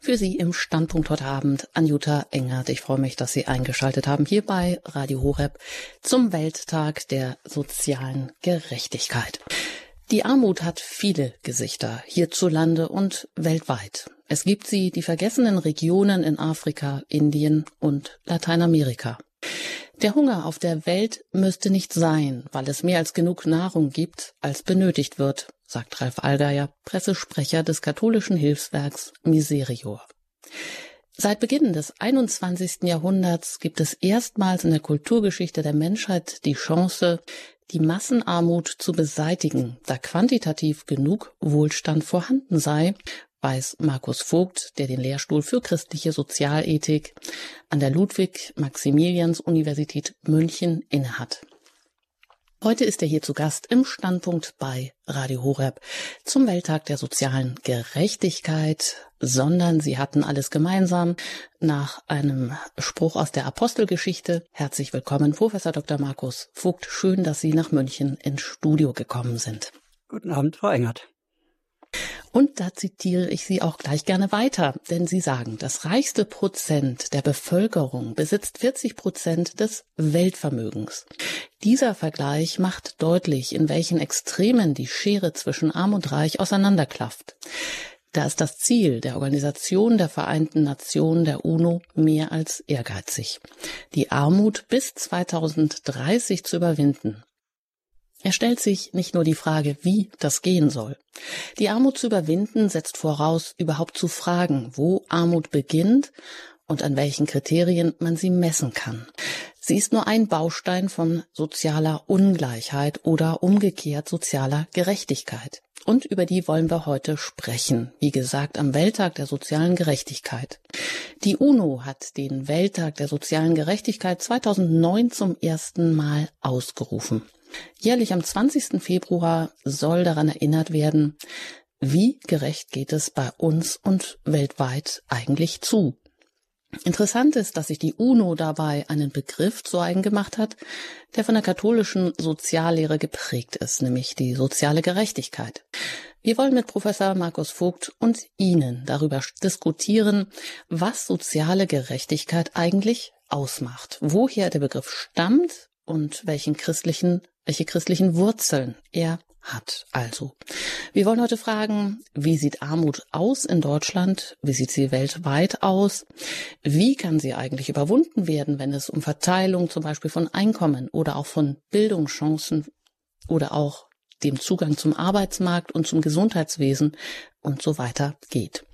Für Sie im Standpunkt heute Abend Anjuta Engert. Ich freue mich, dass Sie eingeschaltet haben hier bei Radio Horeb zum Welttag der sozialen Gerechtigkeit. Die Armut hat viele Gesichter hierzulande und weltweit. Es gibt sie die vergessenen Regionen in Afrika, Indien und Lateinamerika. Der Hunger auf der Welt müsste nicht sein, weil es mehr als genug Nahrung gibt, als benötigt wird, sagt Ralf Allgeier, Pressesprecher des katholischen Hilfswerks Miserior. Seit Beginn des 21. Jahrhunderts gibt es erstmals in der Kulturgeschichte der Menschheit die Chance, die Massenarmut zu beseitigen, da quantitativ genug Wohlstand vorhanden sei weiß Markus Vogt, der den Lehrstuhl für christliche Sozialethik an der Ludwig-Maximilians-Universität München innehat. Heute ist er hier zu Gast im Standpunkt bei Radio Horeb zum Welttag der sozialen Gerechtigkeit, sondern sie hatten alles gemeinsam nach einem Spruch aus der Apostelgeschichte. Herzlich willkommen, Professor Dr. Markus Vogt. Schön, dass Sie nach München ins Studio gekommen sind. Guten Abend, Frau Engert. Und da zitiere ich Sie auch gleich gerne weiter, denn Sie sagen, das reichste Prozent der Bevölkerung besitzt 40 Prozent des Weltvermögens. Dieser Vergleich macht deutlich, in welchen Extremen die Schere zwischen Arm und Reich auseinanderklafft. Da ist das Ziel der Organisation der Vereinten Nationen der UNO mehr als ehrgeizig. Die Armut bis 2030 zu überwinden. Er stellt sich nicht nur die Frage, wie das gehen soll. Die Armut zu überwinden setzt voraus, überhaupt zu fragen, wo Armut beginnt und an welchen Kriterien man sie messen kann. Sie ist nur ein Baustein von sozialer Ungleichheit oder umgekehrt sozialer Gerechtigkeit. Und über die wollen wir heute sprechen. Wie gesagt, am Welttag der sozialen Gerechtigkeit. Die UNO hat den Welttag der sozialen Gerechtigkeit 2009 zum ersten Mal ausgerufen. Jährlich am 20. Februar soll daran erinnert werden, wie gerecht geht es bei uns und weltweit eigentlich zu. Interessant ist, dass sich die UNO dabei einen Begriff zu eigen gemacht hat, der von der katholischen Soziallehre geprägt ist, nämlich die soziale Gerechtigkeit. Wir wollen mit Professor Markus Vogt und Ihnen darüber diskutieren, was soziale Gerechtigkeit eigentlich ausmacht, woher der Begriff stammt und welchen christlichen welche christlichen Wurzeln er hat. Also, wir wollen heute fragen, wie sieht Armut aus in Deutschland? Wie sieht sie weltweit aus? Wie kann sie eigentlich überwunden werden, wenn es um Verteilung zum Beispiel von Einkommen oder auch von Bildungschancen oder auch dem Zugang zum Arbeitsmarkt und zum Gesundheitswesen und so weiter geht?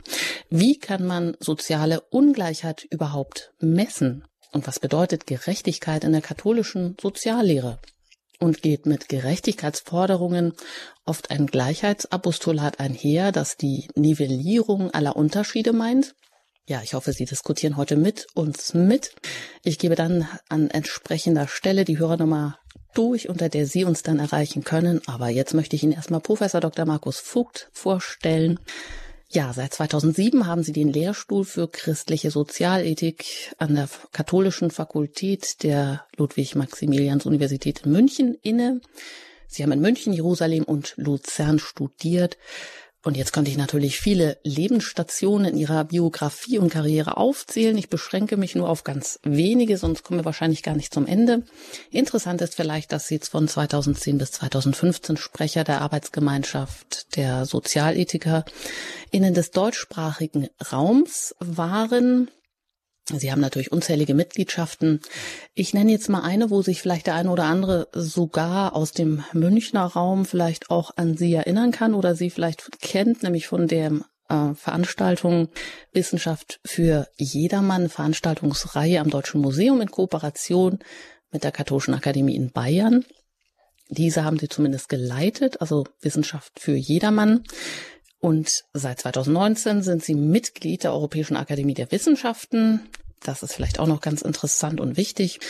Wie kann man soziale Ungleichheit überhaupt messen? Und was bedeutet Gerechtigkeit in der katholischen Soziallehre? Und geht mit Gerechtigkeitsforderungen oft ein Gleichheitsapostolat einher, das die Nivellierung aller Unterschiede meint. Ja, ich hoffe, Sie diskutieren heute mit uns mit. Ich gebe dann an entsprechender Stelle die Hörernummer durch, unter der Sie uns dann erreichen können. Aber jetzt möchte ich Ihnen erstmal Professor Dr. Markus Vogt vorstellen. Ja, seit 2007 haben Sie den Lehrstuhl für christliche Sozialethik an der Katholischen Fakultät der Ludwig-Maximilians-Universität München inne. Sie haben in München, Jerusalem und Luzern studiert und jetzt könnte ich natürlich viele Lebensstationen in ihrer Biografie und Karriere aufzählen. Ich beschränke mich nur auf ganz wenige, sonst kommen wir wahrscheinlich gar nicht zum Ende. Interessant ist vielleicht, dass sie von 2010 bis 2015 Sprecher der Arbeitsgemeinschaft der Sozialethiker innen des deutschsprachigen Raums waren. Sie haben natürlich unzählige Mitgliedschaften. Ich nenne jetzt mal eine, wo sich vielleicht der eine oder andere sogar aus dem Münchner Raum vielleicht auch an Sie erinnern kann oder Sie vielleicht kennt, nämlich von der äh, Veranstaltung Wissenschaft für jedermann, Veranstaltungsreihe am Deutschen Museum in Kooperation mit der Katholischen Akademie in Bayern. Diese haben Sie zumindest geleitet, also Wissenschaft für jedermann. Und seit 2019 sind sie Mitglied der Europäischen Akademie der Wissenschaften. Das ist vielleicht auch noch ganz interessant und wichtig.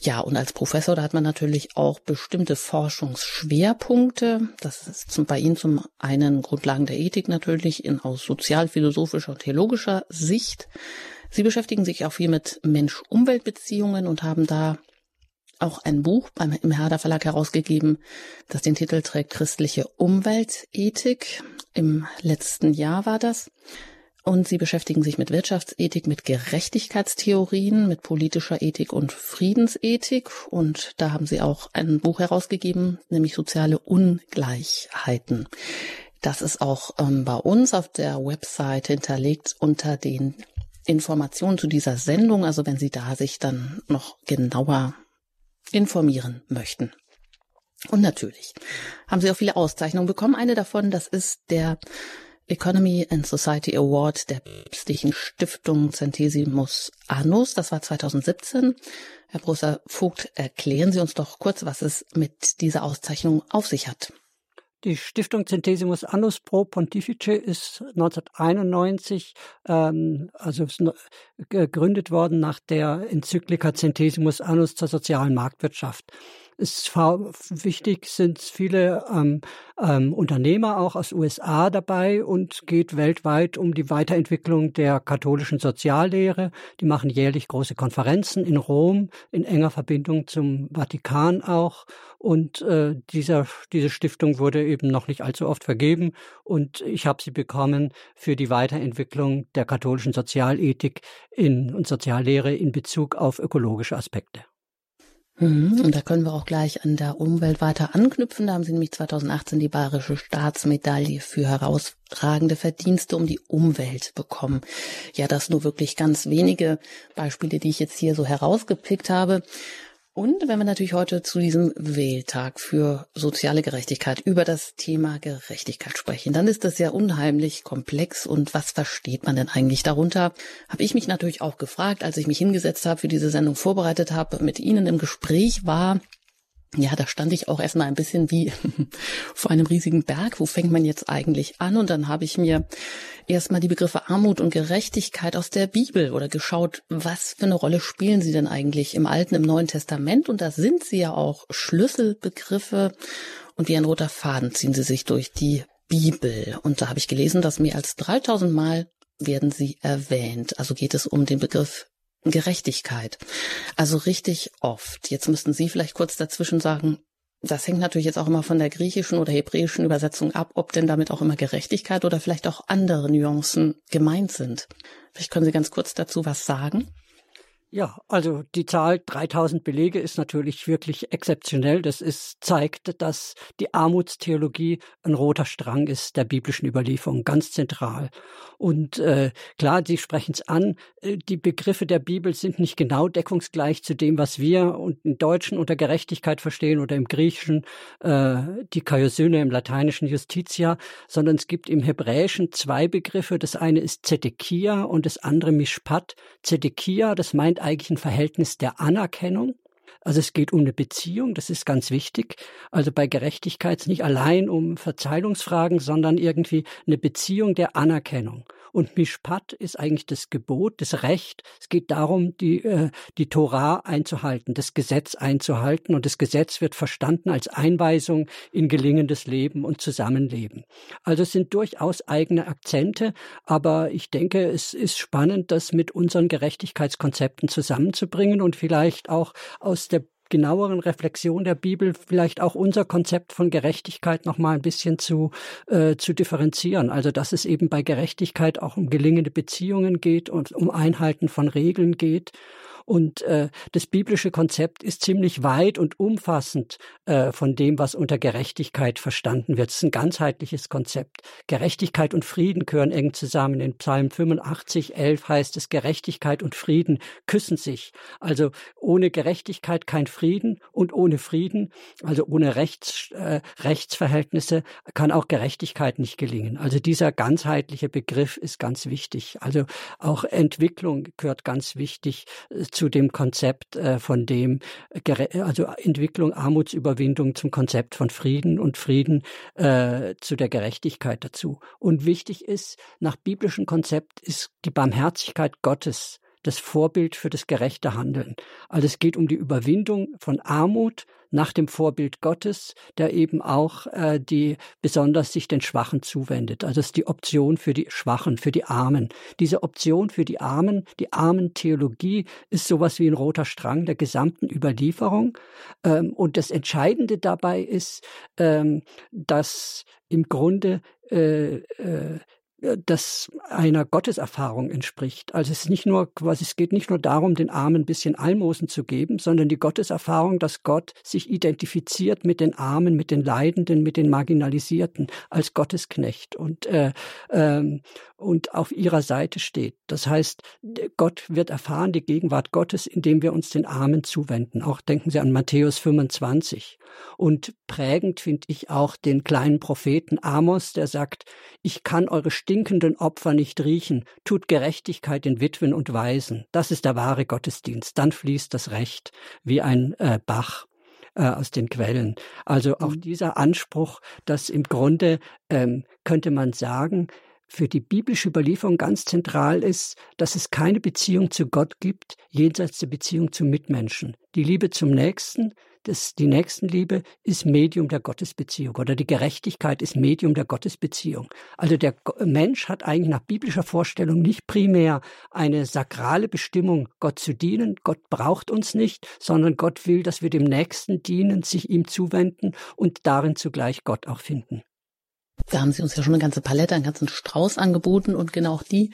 Ja, und als Professor, da hat man natürlich auch bestimmte Forschungsschwerpunkte. Das ist zum, bei Ihnen zum einen Grundlagen der Ethik natürlich in aus sozialphilosophischer und theologischer Sicht. Sie beschäftigen sich auch viel mit Mensch-Umwelt-Beziehungen und haben da auch ein Buch beim, im Herder Verlag herausgegeben, das den Titel trägt Christliche Umweltethik. Im letzten Jahr war das. Und sie beschäftigen sich mit Wirtschaftsethik, mit Gerechtigkeitstheorien, mit politischer Ethik und Friedensethik. Und da haben sie auch ein Buch herausgegeben, nämlich Soziale Ungleichheiten. Das ist auch ähm, bei uns auf der Website hinterlegt unter den Informationen zu dieser Sendung. Also wenn Sie da sich dann noch genauer informieren möchten. Und natürlich haben Sie auch viele Auszeichnungen bekommen. Eine davon, das ist der Economy and Society Award der päpstlichen Stiftung Centesimus Annus. Das war 2017. Herr Professor Vogt, erklären Sie uns doch kurz, was es mit dieser Auszeichnung auf sich hat. Die Stiftung Centesimus Annus Pro Pontifice ist 1991 ähm, also gegründet worden nach der Enzyklika Centesimus Annus zur sozialen Marktwirtschaft ist wichtig, sind viele ähm, ähm, Unternehmer auch aus USA dabei und geht weltweit um die Weiterentwicklung der katholischen Soziallehre. Die machen jährlich große Konferenzen in Rom, in enger Verbindung zum Vatikan auch. Und äh, dieser, diese Stiftung wurde eben noch nicht allzu oft vergeben. Und ich habe sie bekommen für die Weiterentwicklung der katholischen Sozialethik in, und Soziallehre in Bezug auf ökologische Aspekte. Mhm, und da können wir auch gleich an der Umwelt weiter anknüpfen. Da haben Sie nämlich 2018 die Bayerische Staatsmedaille für herausragende Verdienste um die Umwelt bekommen. Ja, das nur wirklich ganz wenige Beispiele, die ich jetzt hier so herausgepickt habe. Und wenn wir natürlich heute zu diesem Wähltag für soziale Gerechtigkeit über das Thema Gerechtigkeit sprechen, dann ist das ja unheimlich komplex. Und was versteht man denn eigentlich darunter? Habe ich mich natürlich auch gefragt, als ich mich hingesetzt habe, für diese Sendung vorbereitet habe, mit Ihnen im Gespräch war, ja, da stand ich auch erstmal ein bisschen wie vor einem riesigen Berg. Wo fängt man jetzt eigentlich an? Und dann habe ich mir erstmal die Begriffe Armut und Gerechtigkeit aus der Bibel oder geschaut, was für eine Rolle spielen sie denn eigentlich im Alten, im Neuen Testament? Und da sind sie ja auch Schlüsselbegriffe und wie ein roter Faden ziehen sie sich durch die Bibel. Und da habe ich gelesen, dass mehr als 3000 Mal werden sie erwähnt. Also geht es um den Begriff Gerechtigkeit. Also richtig oft. Jetzt müssten Sie vielleicht kurz dazwischen sagen, das hängt natürlich jetzt auch immer von der griechischen oder hebräischen Übersetzung ab, ob denn damit auch immer Gerechtigkeit oder vielleicht auch andere Nuancen gemeint sind. Vielleicht können Sie ganz kurz dazu was sagen. Ja, also die Zahl 3000 Belege ist natürlich wirklich exzeptionell. Das ist, zeigt, dass die Armutstheologie ein roter Strang ist der biblischen Überlieferung, ganz zentral. Und äh, klar, Sie sprechen es an, äh, die Begriffe der Bibel sind nicht genau deckungsgleich zu dem, was wir im Deutschen unter Gerechtigkeit verstehen oder im Griechischen äh, die Kaiosyne, im Lateinischen Justitia, sondern es gibt im Hebräischen zwei Begriffe. Das eine ist Zedekia und das andere Mishpat. Zedekia, das meint eigentlich ein Verhältnis der Anerkennung. Also es geht um eine Beziehung, das ist ganz wichtig. Also bei Gerechtigkeit nicht allein um Verzeihungsfragen, sondern irgendwie eine Beziehung der Anerkennung. Und Mishpat ist eigentlich das Gebot, das Recht. Es geht darum, die, äh, die Torah einzuhalten, das Gesetz einzuhalten. Und das Gesetz wird verstanden als Einweisung in gelingendes Leben und Zusammenleben. Also es sind durchaus eigene Akzente, aber ich denke, es ist spannend, das mit unseren Gerechtigkeitskonzepten zusammenzubringen und vielleicht auch aus der genaueren Reflexion der Bibel vielleicht auch unser Konzept von Gerechtigkeit noch mal ein bisschen zu äh, zu differenzieren. Also dass es eben bei Gerechtigkeit auch um gelingende Beziehungen geht und um Einhalten von Regeln geht und äh, das biblische Konzept ist ziemlich weit und umfassend äh, von dem, was unter Gerechtigkeit verstanden wird. Es ist ein ganzheitliches Konzept. Gerechtigkeit und Frieden gehören eng zusammen. In Psalm 85, 11 heißt es, Gerechtigkeit und Frieden küssen sich. Also ohne Gerechtigkeit kein Frieden und ohne Frieden, also ohne Rechts, äh, Rechtsverhältnisse, kann auch Gerechtigkeit nicht gelingen. Also dieser ganzheitliche Begriff ist ganz wichtig. Also auch Entwicklung gehört ganz wichtig äh, zu dem Konzept äh, von dem, also Entwicklung, Armutsüberwindung zum Konzept von Frieden und Frieden äh, zu der Gerechtigkeit dazu. Und wichtig ist, nach biblischem Konzept ist die Barmherzigkeit Gottes das Vorbild für das gerechte Handeln. Also es geht um die Überwindung von Armut nach dem Vorbild Gottes, der eben auch äh, die besonders sich den Schwachen zuwendet. Also es ist die Option für die Schwachen, für die Armen. Diese Option für die Armen, die Armen-Theologie ist sowas wie ein roter Strang der gesamten Überlieferung. Ähm, und das Entscheidende dabei ist, ähm, dass im Grunde äh, äh, das einer Gotteserfahrung entspricht. Also es ist nicht nur quasi, es geht nicht nur darum, den Armen ein bisschen Almosen zu geben, sondern die Gotteserfahrung, dass Gott sich identifiziert mit den Armen, mit den Leidenden, mit den Marginalisierten als Gottesknecht und äh, ähm, und auf ihrer Seite steht. Das heißt, Gott wird erfahren die Gegenwart Gottes, indem wir uns den Armen zuwenden. Auch denken Sie an Matthäus 25. Und prägend finde ich auch den kleinen Propheten Amos, der sagt, ich kann eure stinkenden Opfer nicht riechen, tut Gerechtigkeit in Witwen und Waisen. Das ist der wahre Gottesdienst. Dann fließt das Recht wie ein äh, Bach äh, aus den Quellen. Also auch mhm. dieser Anspruch, dass im Grunde ähm, könnte man sagen, für die biblische Überlieferung ganz zentral ist, dass es keine Beziehung zu Gott gibt, jenseits der Beziehung zu Mitmenschen. Die Liebe zum Nächsten, das, die Nächstenliebe ist Medium der Gottesbeziehung oder die Gerechtigkeit ist Medium der Gottesbeziehung. Also der Mensch hat eigentlich nach biblischer Vorstellung nicht primär eine sakrale Bestimmung, Gott zu dienen. Gott braucht uns nicht, sondern Gott will, dass wir dem Nächsten dienen, sich ihm zuwenden und darin zugleich Gott auch finden. Da haben Sie uns ja schon eine ganze Palette, einen ganzen Strauß angeboten und genau die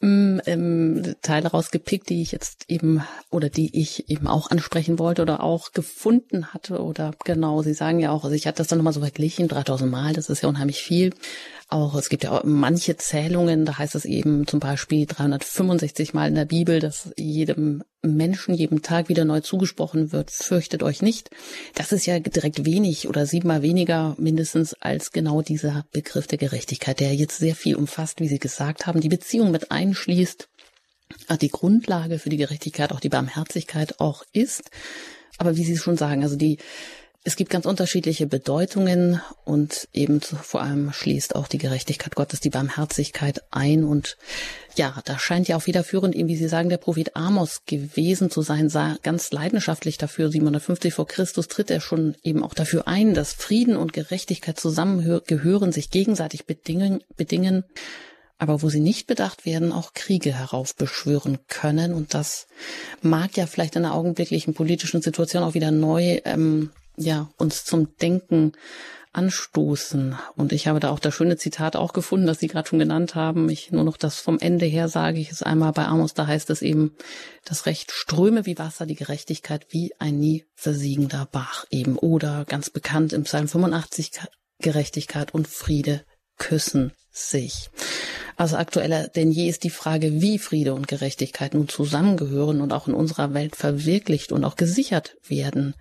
ähm, ähm, Teile rausgepickt, die ich jetzt eben oder die ich eben auch ansprechen wollte oder auch gefunden hatte oder genau, Sie sagen ja auch, also ich hatte das dann nochmal so verglichen, 3000 Mal, das ist ja unheimlich viel. Auch, es gibt ja auch manche Zählungen, da heißt es eben zum Beispiel 365 Mal in der Bibel, dass jedem Menschen jedem Tag wieder neu zugesprochen wird, fürchtet euch nicht. Das ist ja direkt wenig oder siebenmal weniger mindestens als genau dieser Begriff der Gerechtigkeit, der jetzt sehr viel umfasst, wie Sie gesagt haben, die Beziehung mit einschließt, die Grundlage für die Gerechtigkeit, auch die Barmherzigkeit auch ist. Aber wie Sie schon sagen, also die es gibt ganz unterschiedliche Bedeutungen und eben vor allem schließt auch die Gerechtigkeit Gottes die Barmherzigkeit ein. Und ja, da scheint ja auch federführend, eben wie Sie sagen, der Prophet Amos gewesen zu sein, sah ganz leidenschaftlich dafür. 750 vor Christus tritt er schon eben auch dafür ein, dass Frieden und Gerechtigkeit zusammengehören, sich gegenseitig bedingen, bedingen aber wo sie nicht bedacht werden, auch Kriege heraufbeschwören können. Und das mag ja vielleicht in der augenblicklichen politischen Situation auch wieder neu ähm, ja, uns zum Denken anstoßen. Und ich habe da auch das schöne Zitat auch gefunden, das Sie gerade schon genannt haben. Ich nur noch das vom Ende her sage ich es einmal bei Amos, da heißt es eben, das Recht ströme wie Wasser, die Gerechtigkeit wie ein nie versiegender Bach eben. Oder ganz bekannt im Psalm 85, Gerechtigkeit und Friede küssen sich. Also aktueller denn je ist die Frage, wie Friede und Gerechtigkeit nun zusammengehören und auch in unserer Welt verwirklicht und auch gesichert werden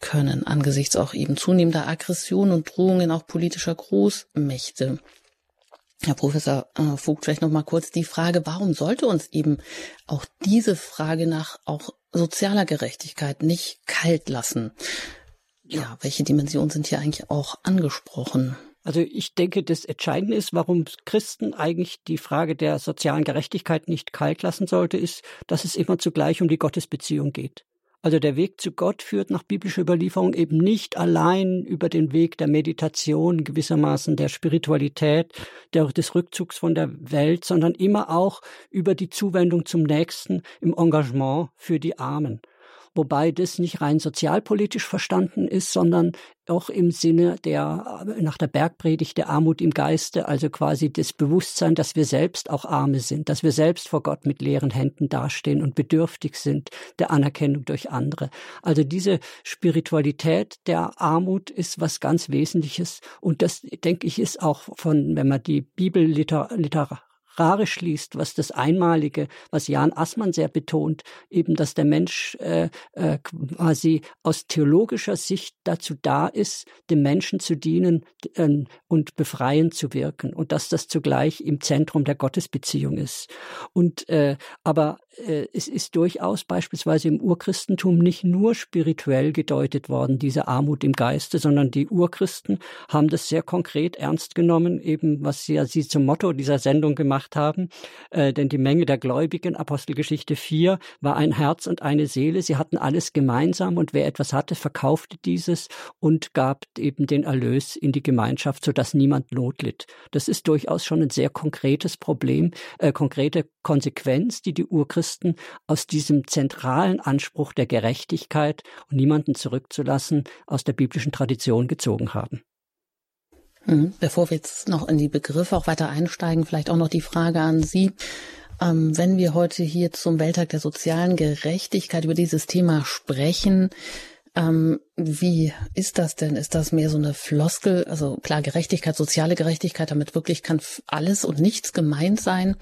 können angesichts auch eben zunehmender Aggression und Drohungen auch politischer Großmächte. Herr Professor äh, Vogt, vielleicht noch mal kurz die Frage, warum sollte uns eben auch diese Frage nach auch sozialer Gerechtigkeit nicht kalt lassen? Ja, welche Dimensionen sind hier eigentlich auch angesprochen? Also ich denke, das Entscheidende ist, warum Christen eigentlich die Frage der sozialen Gerechtigkeit nicht kalt lassen sollte, ist, dass es immer zugleich um die Gottesbeziehung geht. Also der Weg zu Gott führt nach biblischer Überlieferung eben nicht allein über den Weg der Meditation, gewissermaßen der Spiritualität, der, des Rückzugs von der Welt, sondern immer auch über die Zuwendung zum Nächsten im Engagement für die Armen wobei das nicht rein sozialpolitisch verstanden ist, sondern auch im Sinne der, nach der Bergpredigt der Armut im Geiste, also quasi das Bewusstsein, dass wir selbst auch Arme sind, dass wir selbst vor Gott mit leeren Händen dastehen und bedürftig sind der Anerkennung durch andere. Also diese Spiritualität der Armut ist was ganz Wesentliches und das, denke ich, ist auch von, wenn man die Bibelliteratur literarisch liest, was das Einmalige, was Jan Assmann sehr betont, eben, dass der Mensch äh, äh, quasi aus theologischer Sicht dazu da ist, dem Menschen zu dienen äh, und befreiend zu wirken und dass das zugleich im Zentrum der Gottesbeziehung ist. Und äh, aber es ist durchaus beispielsweise im Urchristentum nicht nur spirituell gedeutet worden, diese Armut im Geiste, sondern die Urchristen haben das sehr konkret ernst genommen, eben was sie, sie zum Motto dieser Sendung gemacht haben. Äh, denn die Menge der Gläubigen, Apostelgeschichte 4, war ein Herz und eine Seele. Sie hatten alles gemeinsam und wer etwas hatte, verkaufte dieses und gab eben den Erlös in die Gemeinschaft, sodass niemand Not litt. Das ist durchaus schon ein sehr konkretes Problem, äh, konkrete Konsequenz, die die Urchristen Christen aus diesem zentralen Anspruch der Gerechtigkeit und niemanden zurückzulassen aus der biblischen Tradition gezogen haben. Mhm. Bevor wir jetzt noch in die Begriffe auch weiter einsteigen, vielleicht auch noch die Frage an Sie. Ähm, wenn wir heute hier zum Welttag der sozialen Gerechtigkeit über dieses Thema sprechen, ähm, wie ist das denn? Ist das mehr so eine Floskel? Also klar, Gerechtigkeit, soziale Gerechtigkeit, damit wirklich kann alles und nichts gemeint sein.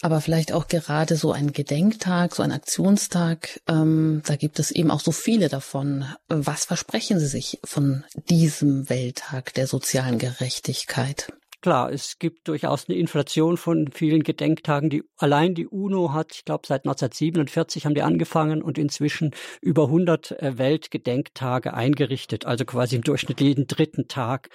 Aber vielleicht auch gerade so ein Gedenktag, so ein Aktionstag, ähm, da gibt es eben auch so viele davon. Was versprechen Sie sich von diesem Welttag der sozialen Gerechtigkeit? Klar, es gibt durchaus eine Inflation von vielen Gedenktagen. Die, allein die UNO hat, ich glaube, seit 1947 haben die angefangen und inzwischen über 100 äh, Weltgedenktage eingerichtet, also quasi im Durchschnitt jeden dritten Tag.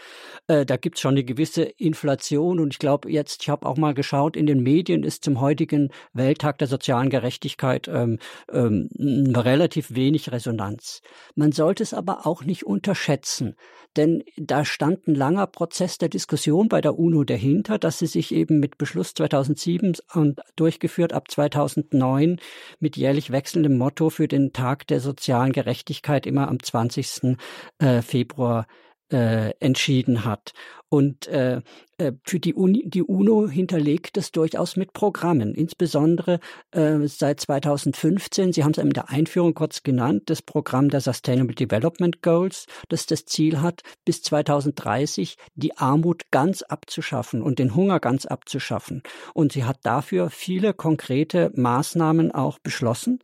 Äh, da gibt es schon eine gewisse Inflation und ich glaube jetzt, ich habe auch mal geschaut, in den Medien ist zum heutigen Welttag der sozialen Gerechtigkeit ähm, ähm, relativ wenig Resonanz. Man sollte es aber auch nicht unterschätzen, denn da stand ein langer Prozess der Diskussion bei der der UNO dahinter, dass sie sich eben mit Beschluss 2007 und durchgeführt ab 2009 mit jährlich wechselndem Motto für den Tag der sozialen Gerechtigkeit immer am 20. Äh, Februar äh, entschieden hat. Und äh, äh, für die, Uni, die UNO hinterlegt es durchaus mit Programmen, insbesondere äh, seit 2015. Sie haben es in der Einführung kurz genannt, das Programm der Sustainable Development Goals, das das Ziel hat, bis 2030 die Armut ganz abzuschaffen und den Hunger ganz abzuschaffen. Und sie hat dafür viele konkrete Maßnahmen auch beschlossen.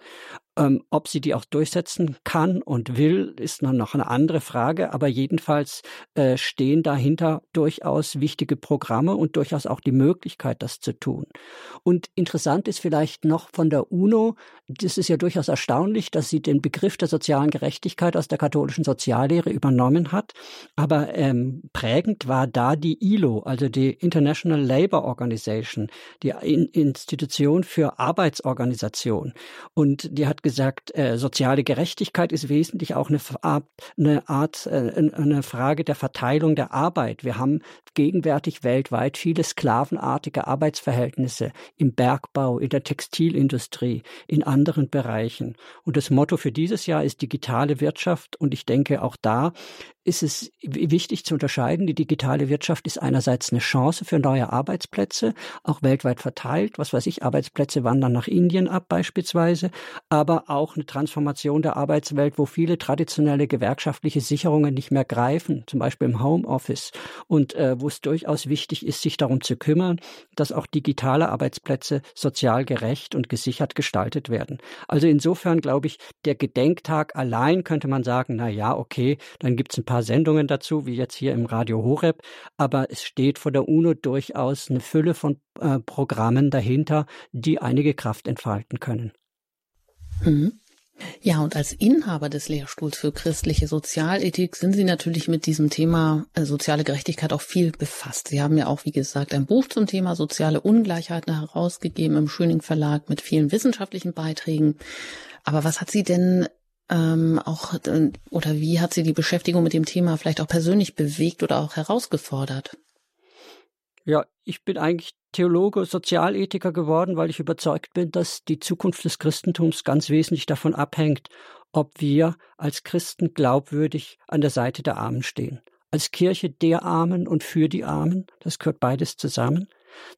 Ähm, ob sie die auch durchsetzen kann und will, ist noch eine andere Frage. Aber jedenfalls äh, stehen dahinter durchaus wichtige Programme und durchaus auch die Möglichkeit, das zu tun. Und interessant ist vielleicht noch von der UNO, das ist ja durchaus erstaunlich, dass sie den Begriff der sozialen Gerechtigkeit aus der katholischen Soziallehre übernommen hat. Aber ähm, prägend war da die ILO, also die International Labour Organization, die In Institution für Arbeitsorganisation. Und die hat gesagt, äh, soziale Gerechtigkeit ist wesentlich auch eine, eine Art, äh, eine Frage der Verteilung der Arbeit. Wir haben gegenwärtig weltweit viele sklavenartige Arbeitsverhältnisse im Bergbau, in der Textilindustrie, in anderen Bereichen. Und das Motto für dieses Jahr ist digitale Wirtschaft. Und ich denke, auch da ist es wichtig zu unterscheiden. Die digitale Wirtschaft ist einerseits eine Chance für neue Arbeitsplätze, auch weltweit verteilt. Was weiß ich, Arbeitsplätze wandern nach Indien ab beispielsweise, aber auch eine Transformation der Arbeitswelt, wo viele traditionelle gewerkschaftliche Sicherungen nicht mehr greifen, zum Beispiel im Homeoffice und äh, wo es durchaus wichtig ist, sich darum zu kümmern, dass auch digitale Arbeitsplätze sozial gerecht und gesichert gestaltet werden. Also insofern glaube ich, der Gedenktag allein könnte man sagen, na ja, okay, dann gibt es ein paar paar Sendungen dazu, wie jetzt hier im Radio Horeb, aber es steht vor der UNO durchaus eine Fülle von äh, Programmen dahinter, die einige Kraft entfalten können. Mhm. Ja, und als Inhaber des Lehrstuhls für christliche Sozialethik sind Sie natürlich mit diesem Thema äh, soziale Gerechtigkeit auch viel befasst. Sie haben ja auch, wie gesagt, ein Buch zum Thema soziale Ungleichheiten herausgegeben im Schöning Verlag mit vielen wissenschaftlichen Beiträgen. Aber was hat Sie denn ähm, auch äh, oder wie hat sie die Beschäftigung mit dem Thema vielleicht auch persönlich bewegt oder auch herausgefordert? Ja, ich bin eigentlich Theologe, Sozialethiker geworden, weil ich überzeugt bin, dass die Zukunft des Christentums ganz wesentlich davon abhängt, ob wir als Christen glaubwürdig an der Seite der Armen stehen. Als Kirche der Armen und für die Armen, das gehört beides zusammen.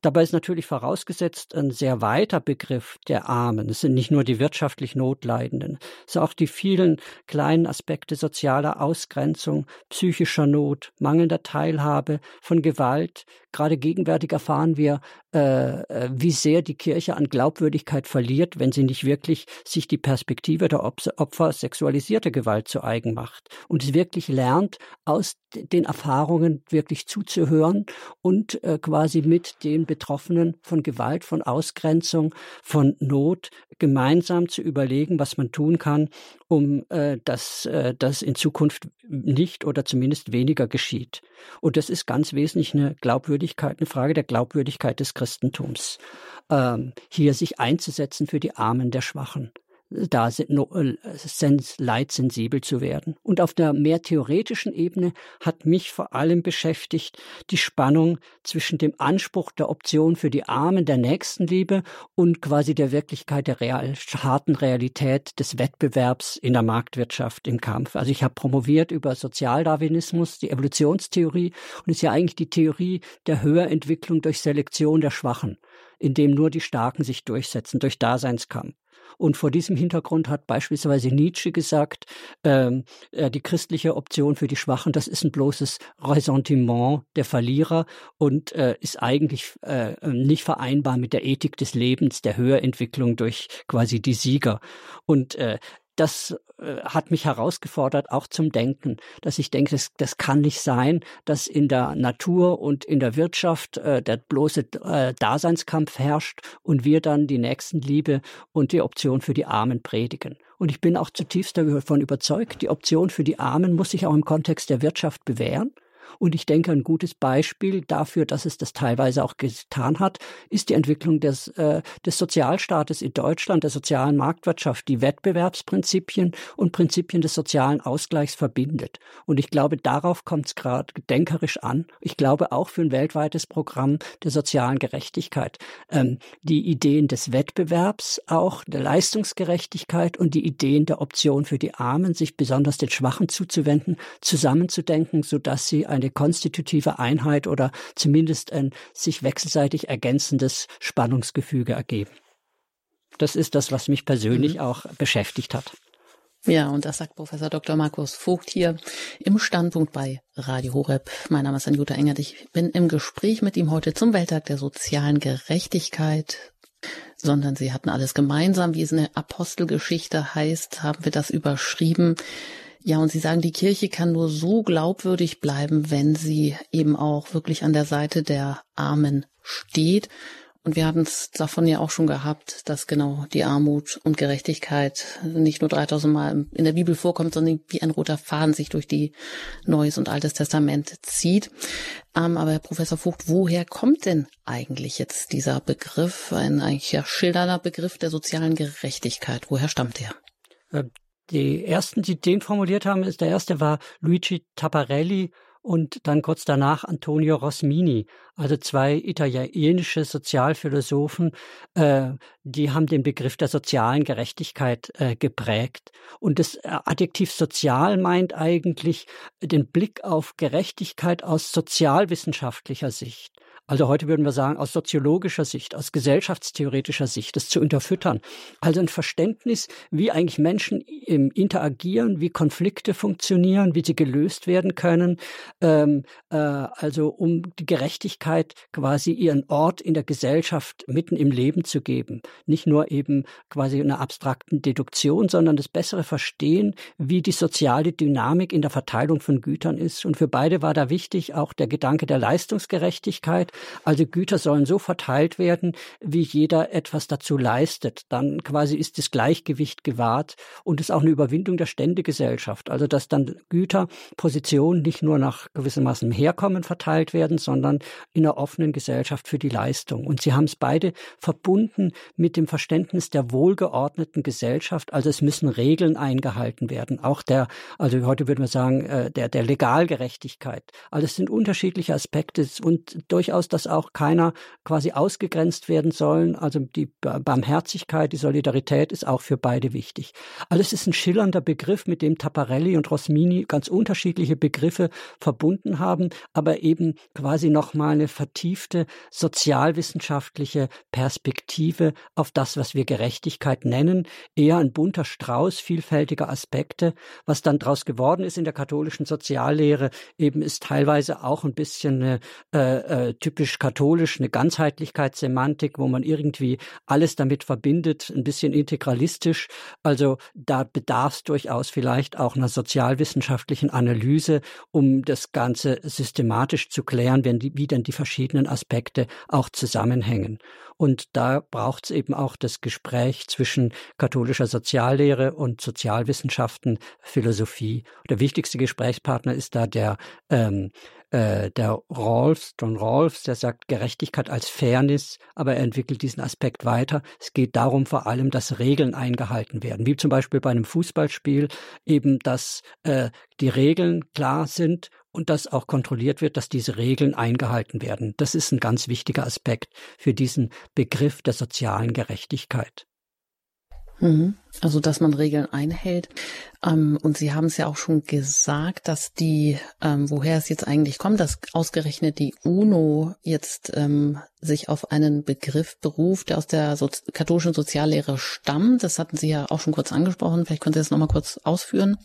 Dabei ist natürlich vorausgesetzt ein sehr weiter Begriff der Armen. Es sind nicht nur die wirtschaftlich Notleidenden, es sind auch die vielen kleinen Aspekte sozialer Ausgrenzung, psychischer Not, mangelnder Teilhabe, von Gewalt. Gerade gegenwärtig erfahren wir, äh, äh wie sehr die Kirche an Glaubwürdigkeit verliert, wenn sie nicht wirklich sich die Perspektive der Opfer sexualisierter Gewalt zu eigen macht und wirklich lernt, aus den Erfahrungen wirklich zuzuhören und äh, quasi mit den Betroffenen von Gewalt, von Ausgrenzung, von Not gemeinsam zu überlegen, was man tun kann, um äh, dass äh, das in Zukunft nicht oder zumindest weniger geschieht. Und das ist ganz wesentlich eine Glaubwürdigkeit, eine Frage der Glaubwürdigkeit des Christentums, ähm, hier sich einzusetzen für die Armen der Schwachen da äh, leitsensibel zu werden. Und auf der mehr theoretischen Ebene hat mich vor allem beschäftigt die Spannung zwischen dem Anspruch der Option für die Armen der Nächstenliebe und quasi der Wirklichkeit der real, harten Realität des Wettbewerbs in der Marktwirtschaft im Kampf. Also ich habe promoviert über Sozialdarwinismus, die Evolutionstheorie und ist ja eigentlich die Theorie der Höherentwicklung durch Selektion der Schwachen, in dem nur die Starken sich durchsetzen durch Daseinskampf. Und vor diesem Hintergrund hat beispielsweise Nietzsche gesagt, ähm, äh, die christliche Option für die Schwachen, das ist ein bloßes Ressentiment der Verlierer und äh, ist eigentlich äh, nicht vereinbar mit der Ethik des Lebens, der Höherentwicklung durch quasi die Sieger. Und äh, das äh, hat mich herausgefordert, auch zum Denken, dass ich denke, das, das kann nicht sein, dass in der Natur und in der Wirtschaft äh, der bloße äh, Daseinskampf herrscht und wir dann die Nächstenliebe und die Option für die Armen predigen. Und ich bin auch zutiefst davon überzeugt, die Option für die Armen muss sich auch im Kontext der Wirtschaft bewähren. Und ich denke, ein gutes Beispiel dafür, dass es das teilweise auch getan hat, ist die Entwicklung des, äh, des Sozialstaates in Deutschland, der sozialen Marktwirtschaft, die Wettbewerbsprinzipien und Prinzipien des sozialen Ausgleichs verbindet. Und ich glaube, darauf kommt es gerade denkerisch an. Ich glaube auch für ein weltweites Programm der sozialen Gerechtigkeit. Ähm, die Ideen des Wettbewerbs, auch der Leistungsgerechtigkeit und die Ideen der Option für die Armen, sich besonders den Schwachen zuzuwenden, zusammenzudenken, sodass sie ein eine konstitutive Einheit oder zumindest ein sich wechselseitig ergänzendes Spannungsgefüge ergeben. Das ist das, was mich persönlich mhm. auch beschäftigt hat. Ja, und das sagt Professor Dr. Markus Vogt hier im Standpunkt bei Radio Horeb. Mein Name ist Anjuta Engert. Ich bin im Gespräch mit ihm heute zum Welttag der sozialen Gerechtigkeit. Sondern sie hatten alles gemeinsam, wie es in der Apostelgeschichte heißt, haben wir das überschrieben. Ja, und Sie sagen, die Kirche kann nur so glaubwürdig bleiben, wenn sie eben auch wirklich an der Seite der Armen steht. Und wir haben es davon ja auch schon gehabt, dass genau die Armut und Gerechtigkeit nicht nur 3000 Mal in der Bibel vorkommt, sondern wie ein roter Faden sich durch die Neues und Altes Testament zieht. Ähm, aber Herr Professor Vogt, woher kommt denn eigentlich jetzt dieser Begriff, ein eigentlich ja schildernder Begriff der sozialen Gerechtigkeit? Woher stammt der? Äh, die ersten, die den formuliert haben, ist der erste war Luigi Taparelli und dann kurz danach Antonio Rosmini, also zwei italienische Sozialphilosophen, äh, die haben den Begriff der sozialen Gerechtigkeit äh, geprägt. Und das Adjektiv sozial meint eigentlich den Blick auf Gerechtigkeit aus sozialwissenschaftlicher Sicht. Also heute würden wir sagen, aus soziologischer Sicht, aus gesellschaftstheoretischer Sicht, das zu unterfüttern. Also ein Verständnis, wie eigentlich Menschen interagieren, wie Konflikte funktionieren, wie sie gelöst werden können. Ähm, äh, also um die Gerechtigkeit quasi ihren Ort in der Gesellschaft mitten im Leben zu geben. Nicht nur eben quasi einer abstrakten Deduktion, sondern das bessere Verstehen, wie die soziale Dynamik in der Verteilung von Gütern ist. Und für beide war da wichtig auch der Gedanke der Leistungsgerechtigkeit, also Güter sollen so verteilt werden, wie jeder etwas dazu leistet. Dann quasi ist das Gleichgewicht gewahrt und es ist auch eine Überwindung der Ständegesellschaft. Also dass dann Güter, Positionen nicht nur nach gewissermaßen Herkommen verteilt werden, sondern in einer offenen Gesellschaft für die Leistung. Und sie haben es beide verbunden mit dem Verständnis der wohlgeordneten Gesellschaft. Also es müssen Regeln eingehalten werden. Auch der, also heute würden wir sagen, äh, der, der Legalgerechtigkeit. Also es sind unterschiedliche Aspekte und durchaus dass auch keiner quasi ausgegrenzt werden soll. Also die Barmherzigkeit, die Solidarität ist auch für beide wichtig. Also es ist ein schillernder Begriff, mit dem Taparelli und Rosmini ganz unterschiedliche Begriffe verbunden haben, aber eben quasi nochmal eine vertiefte sozialwissenschaftliche Perspektive auf das, was wir Gerechtigkeit nennen. Eher ein bunter Strauß vielfältiger Aspekte. Was dann daraus geworden ist in der katholischen Soziallehre, eben ist teilweise auch ein bisschen eine äh, äh, typisch katholisch, eine Ganzheitlichkeitssemantik, wo man irgendwie alles damit verbindet, ein bisschen integralistisch. Also da bedarf es durchaus vielleicht auch einer sozialwissenschaftlichen Analyse, um das Ganze systematisch zu klären, wie denn die verschiedenen Aspekte auch zusammenhängen. Und da braucht es eben auch das Gespräch zwischen katholischer Soziallehre und Sozialwissenschaften, Philosophie. Der wichtigste Gesprächspartner ist da der ähm, äh, der Rawls, John Rawls, der sagt Gerechtigkeit als Fairness, aber er entwickelt diesen Aspekt weiter. Es geht darum vor allem, dass Regeln eingehalten werden, wie zum Beispiel bei einem Fußballspiel eben, dass äh, die Regeln klar sind und dass auch kontrolliert wird, dass diese Regeln eingehalten werden. Das ist ein ganz wichtiger Aspekt für diesen Begriff der sozialen Gerechtigkeit. Mhm. Also, dass man Regeln einhält. Ähm, und Sie haben es ja auch schon gesagt, dass die, ähm, woher es jetzt eigentlich kommt, dass ausgerechnet die UNO jetzt ähm, sich auf einen Begriff beruft, der aus der katholischen Soziallehre stammt. Das hatten Sie ja auch schon kurz angesprochen. Vielleicht können Sie das nochmal kurz ausführen.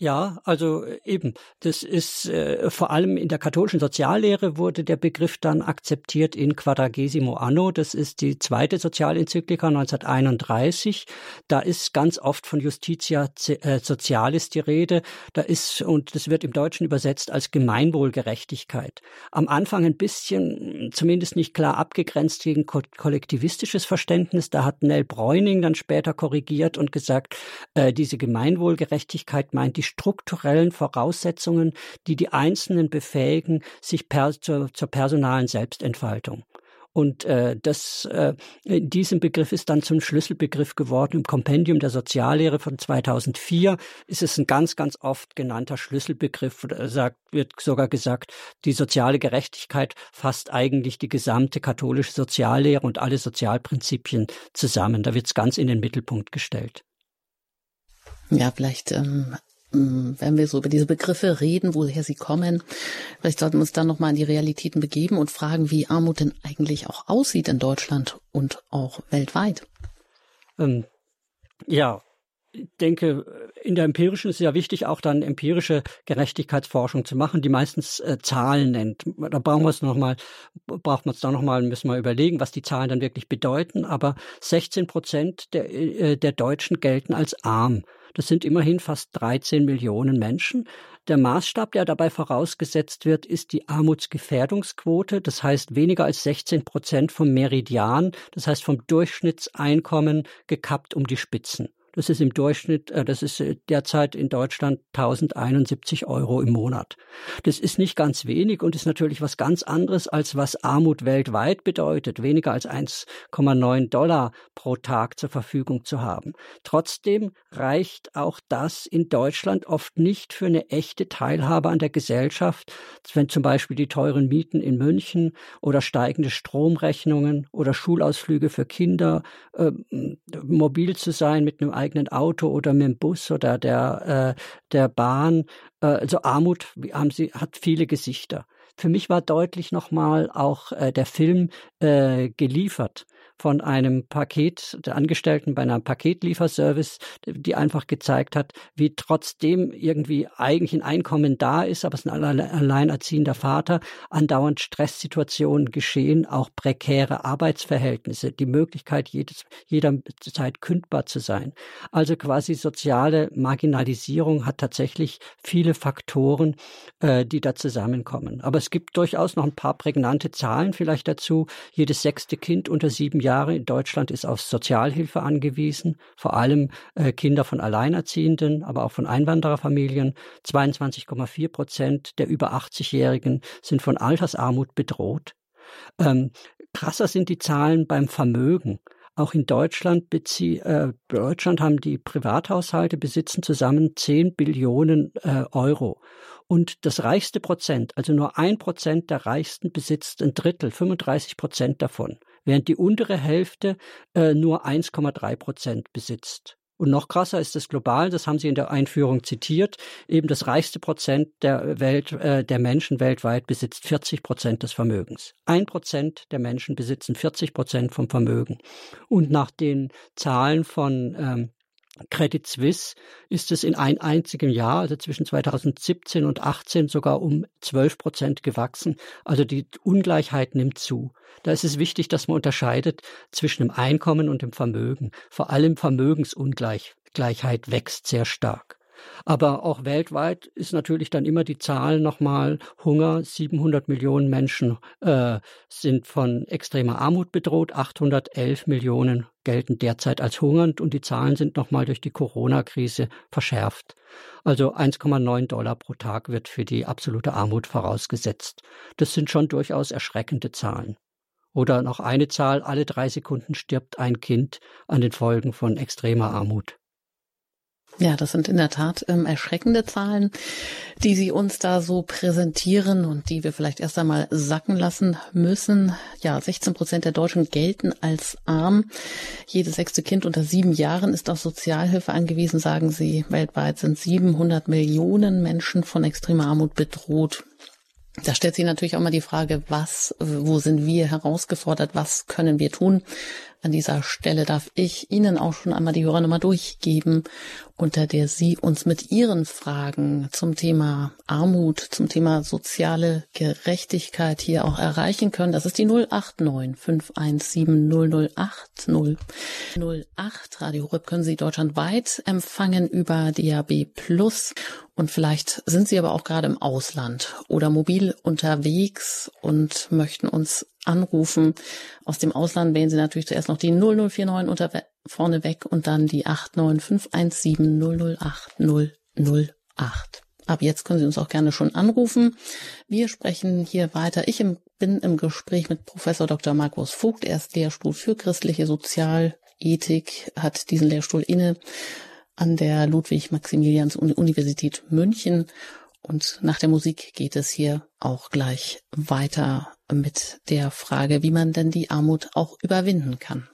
Ja, also äh, eben, das ist äh, vor allem in der katholischen Soziallehre wurde der Begriff dann akzeptiert in Quadragesimo Anno, das ist die zweite Sozialenzyklika 1931. Da ist ganz oft von Justitia äh, Socialis die Rede, da ist, und das wird im Deutschen übersetzt als Gemeinwohlgerechtigkeit. Am Anfang ein bisschen, zumindest nicht klar abgegrenzt gegen ko kollektivistisches Verständnis, da hat Nell Bräuning dann später korrigiert und gesagt, äh, diese Gemeinwohlgerechtigkeit meint die strukturellen Voraussetzungen, die die Einzelnen befähigen, sich per, zur, zur personalen Selbstentfaltung. Und äh, das, äh, diesem Begriff ist dann zum Schlüsselbegriff geworden. Im Kompendium der Soziallehre von 2004 ist es ein ganz, ganz oft genannter Schlüsselbegriff. Sagt, wird sogar gesagt, die soziale Gerechtigkeit fasst eigentlich die gesamte katholische Soziallehre und alle Sozialprinzipien zusammen. Da wird es ganz in den Mittelpunkt gestellt. Ja, vielleicht ähm, hm, wenn wir so über diese Begriffe reden, woher sie kommen, vielleicht sollten wir uns dann nochmal in die Realitäten begeben und fragen, wie Armut denn eigentlich auch aussieht in Deutschland und auch weltweit. Ähm, ja, ich denke, in der empirischen ist es ja wichtig, auch dann empirische Gerechtigkeitsforschung zu machen, die meistens äh, Zahlen nennt. Da brauchen wir es noch mal, braucht man es da noch mal, müssen wir überlegen, was die Zahlen dann wirklich bedeuten. Aber 16 Prozent der, äh, der Deutschen gelten als arm. Das sind immerhin fast 13 Millionen Menschen. Der Maßstab, der dabei vorausgesetzt wird, ist die Armutsgefährdungsquote. Das heißt weniger als 16 Prozent vom Meridian, das heißt vom Durchschnittseinkommen gekappt um die Spitzen. Das ist im Durchschnitt, äh, das ist äh, derzeit in Deutschland 1071 Euro im Monat. Das ist nicht ganz wenig und ist natürlich was ganz anderes, als was Armut weltweit bedeutet, weniger als 1,9 Dollar pro Tag zur Verfügung zu haben. Trotzdem reicht auch das in Deutschland oft nicht für eine echte Teilhabe an der Gesellschaft, wenn zum Beispiel die teuren Mieten in München oder steigende Stromrechnungen oder Schulausflüge für Kinder, äh, mobil zu sein mit einem eigenen Auto oder mit dem Bus oder der, äh, der Bahn. Äh, also Armut haben sie, hat viele Gesichter. Für mich war deutlich nochmal auch äh, der Film äh, geliefert von einem Paket, der Angestellten bei einem Paketlieferservice, die einfach gezeigt hat, wie trotzdem irgendwie eigentlich ein Einkommen da ist, aber es ist ein alleinerziehender Vater, andauernd Stresssituationen geschehen, auch prekäre Arbeitsverhältnisse, die Möglichkeit, jedes, jederzeit kündbar zu sein. Also quasi soziale Marginalisierung hat tatsächlich viele Faktoren, äh, die da zusammenkommen. Aber es gibt durchaus noch ein paar prägnante Zahlen vielleicht dazu. Jedes sechste Kind unter sieben Jahren Jahre in Deutschland ist auf Sozialhilfe angewiesen, vor allem äh, Kinder von Alleinerziehenden, aber auch von Einwandererfamilien. 22,4 Prozent der über 80-Jährigen sind von Altersarmut bedroht. Ähm, krasser sind die Zahlen beim Vermögen. Auch in Deutschland, äh, Deutschland haben die Privathaushalte besitzen zusammen 10 Billionen äh, Euro. Und das reichste Prozent, also nur ein Prozent der Reichsten besitzt ein Drittel, 35 Prozent davon während die untere Hälfte äh, nur 1,3 Prozent besitzt. Und noch krasser ist es global, das haben Sie in der Einführung zitiert, eben das reichste Prozent der Welt, äh, der Menschen weltweit besitzt 40 Prozent des Vermögens. Ein Prozent der Menschen besitzen 40 Prozent vom Vermögen. Und nach den Zahlen von ähm, Credit Suisse ist es in ein einzigem Jahr, also zwischen 2017 und 2018, sogar um 12 Prozent gewachsen. Also die Ungleichheit nimmt zu. Da ist es wichtig, dass man unterscheidet zwischen dem Einkommen und dem Vermögen. Vor allem Vermögensungleichheit wächst sehr stark. Aber auch weltweit ist natürlich dann immer die Zahl nochmal Hunger. 700 Millionen Menschen äh, sind von extremer Armut bedroht. 811 Millionen gelten derzeit als hungernd und die Zahlen sind nochmal durch die Corona-Krise verschärft. Also 1,9 Dollar pro Tag wird für die absolute Armut vorausgesetzt. Das sind schon durchaus erschreckende Zahlen. Oder noch eine Zahl, alle drei Sekunden stirbt ein Kind an den Folgen von extremer Armut. Ja, das sind in der Tat ähm, erschreckende Zahlen, die Sie uns da so präsentieren und die wir vielleicht erst einmal sacken lassen müssen. Ja, 16 Prozent der Deutschen gelten als arm. Jedes sechste Kind unter sieben Jahren ist auf Sozialhilfe angewiesen, sagen Sie. Weltweit sind 700 Millionen Menschen von extremer Armut bedroht. Da stellt sich natürlich auch mal die Frage, was, wo sind wir herausgefordert, was können wir tun? An dieser Stelle darf ich Ihnen auch schon einmal die Hörernummer durchgeben, unter der Sie uns mit Ihren Fragen zum Thema Armut, zum Thema soziale Gerechtigkeit hier auch erreichen können. Das ist die 089 517 008 008. Radio Horeb können Sie deutschlandweit empfangen über DAB Plus. Und vielleicht sind Sie aber auch gerade im Ausland oder mobil unterwegs und möchten uns anrufen. Aus dem Ausland wählen Sie natürlich zuerst noch die 0049 unter vorne weg und dann die 89517 008 008. Ab jetzt können Sie uns auch gerne schon anrufen. Wir sprechen hier weiter. Ich bin im Gespräch mit Professor Dr. Markus Vogt. Er ist Lehrstuhl für christliche Sozialethik, hat diesen Lehrstuhl inne an der Ludwig-Maximilians-Universität München. Und nach der Musik geht es hier auch gleich weiter mit der Frage, wie man denn die Armut auch überwinden kann.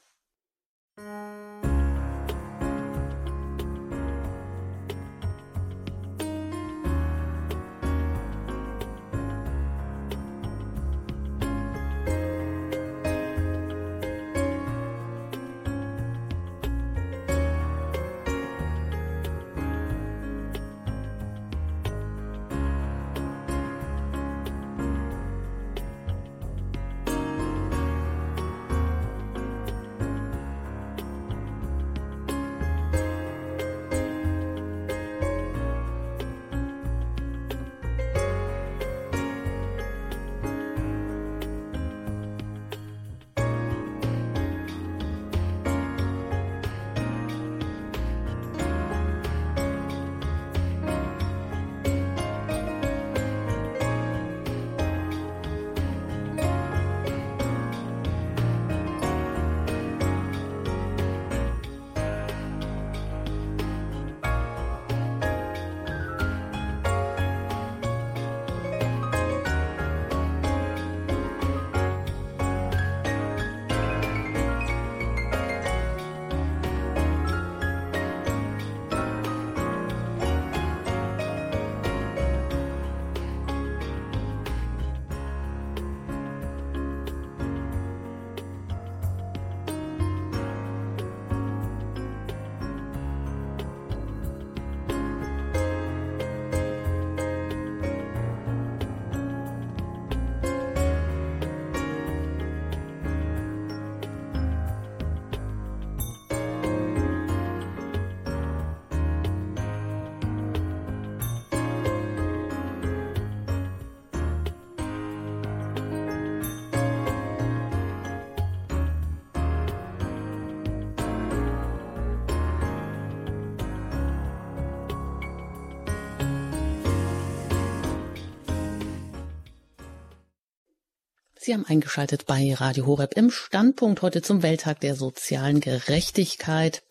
Sie haben eingeschaltet bei Radio Horeb im Standpunkt heute zum Welttag der sozialen Gerechtigkeit.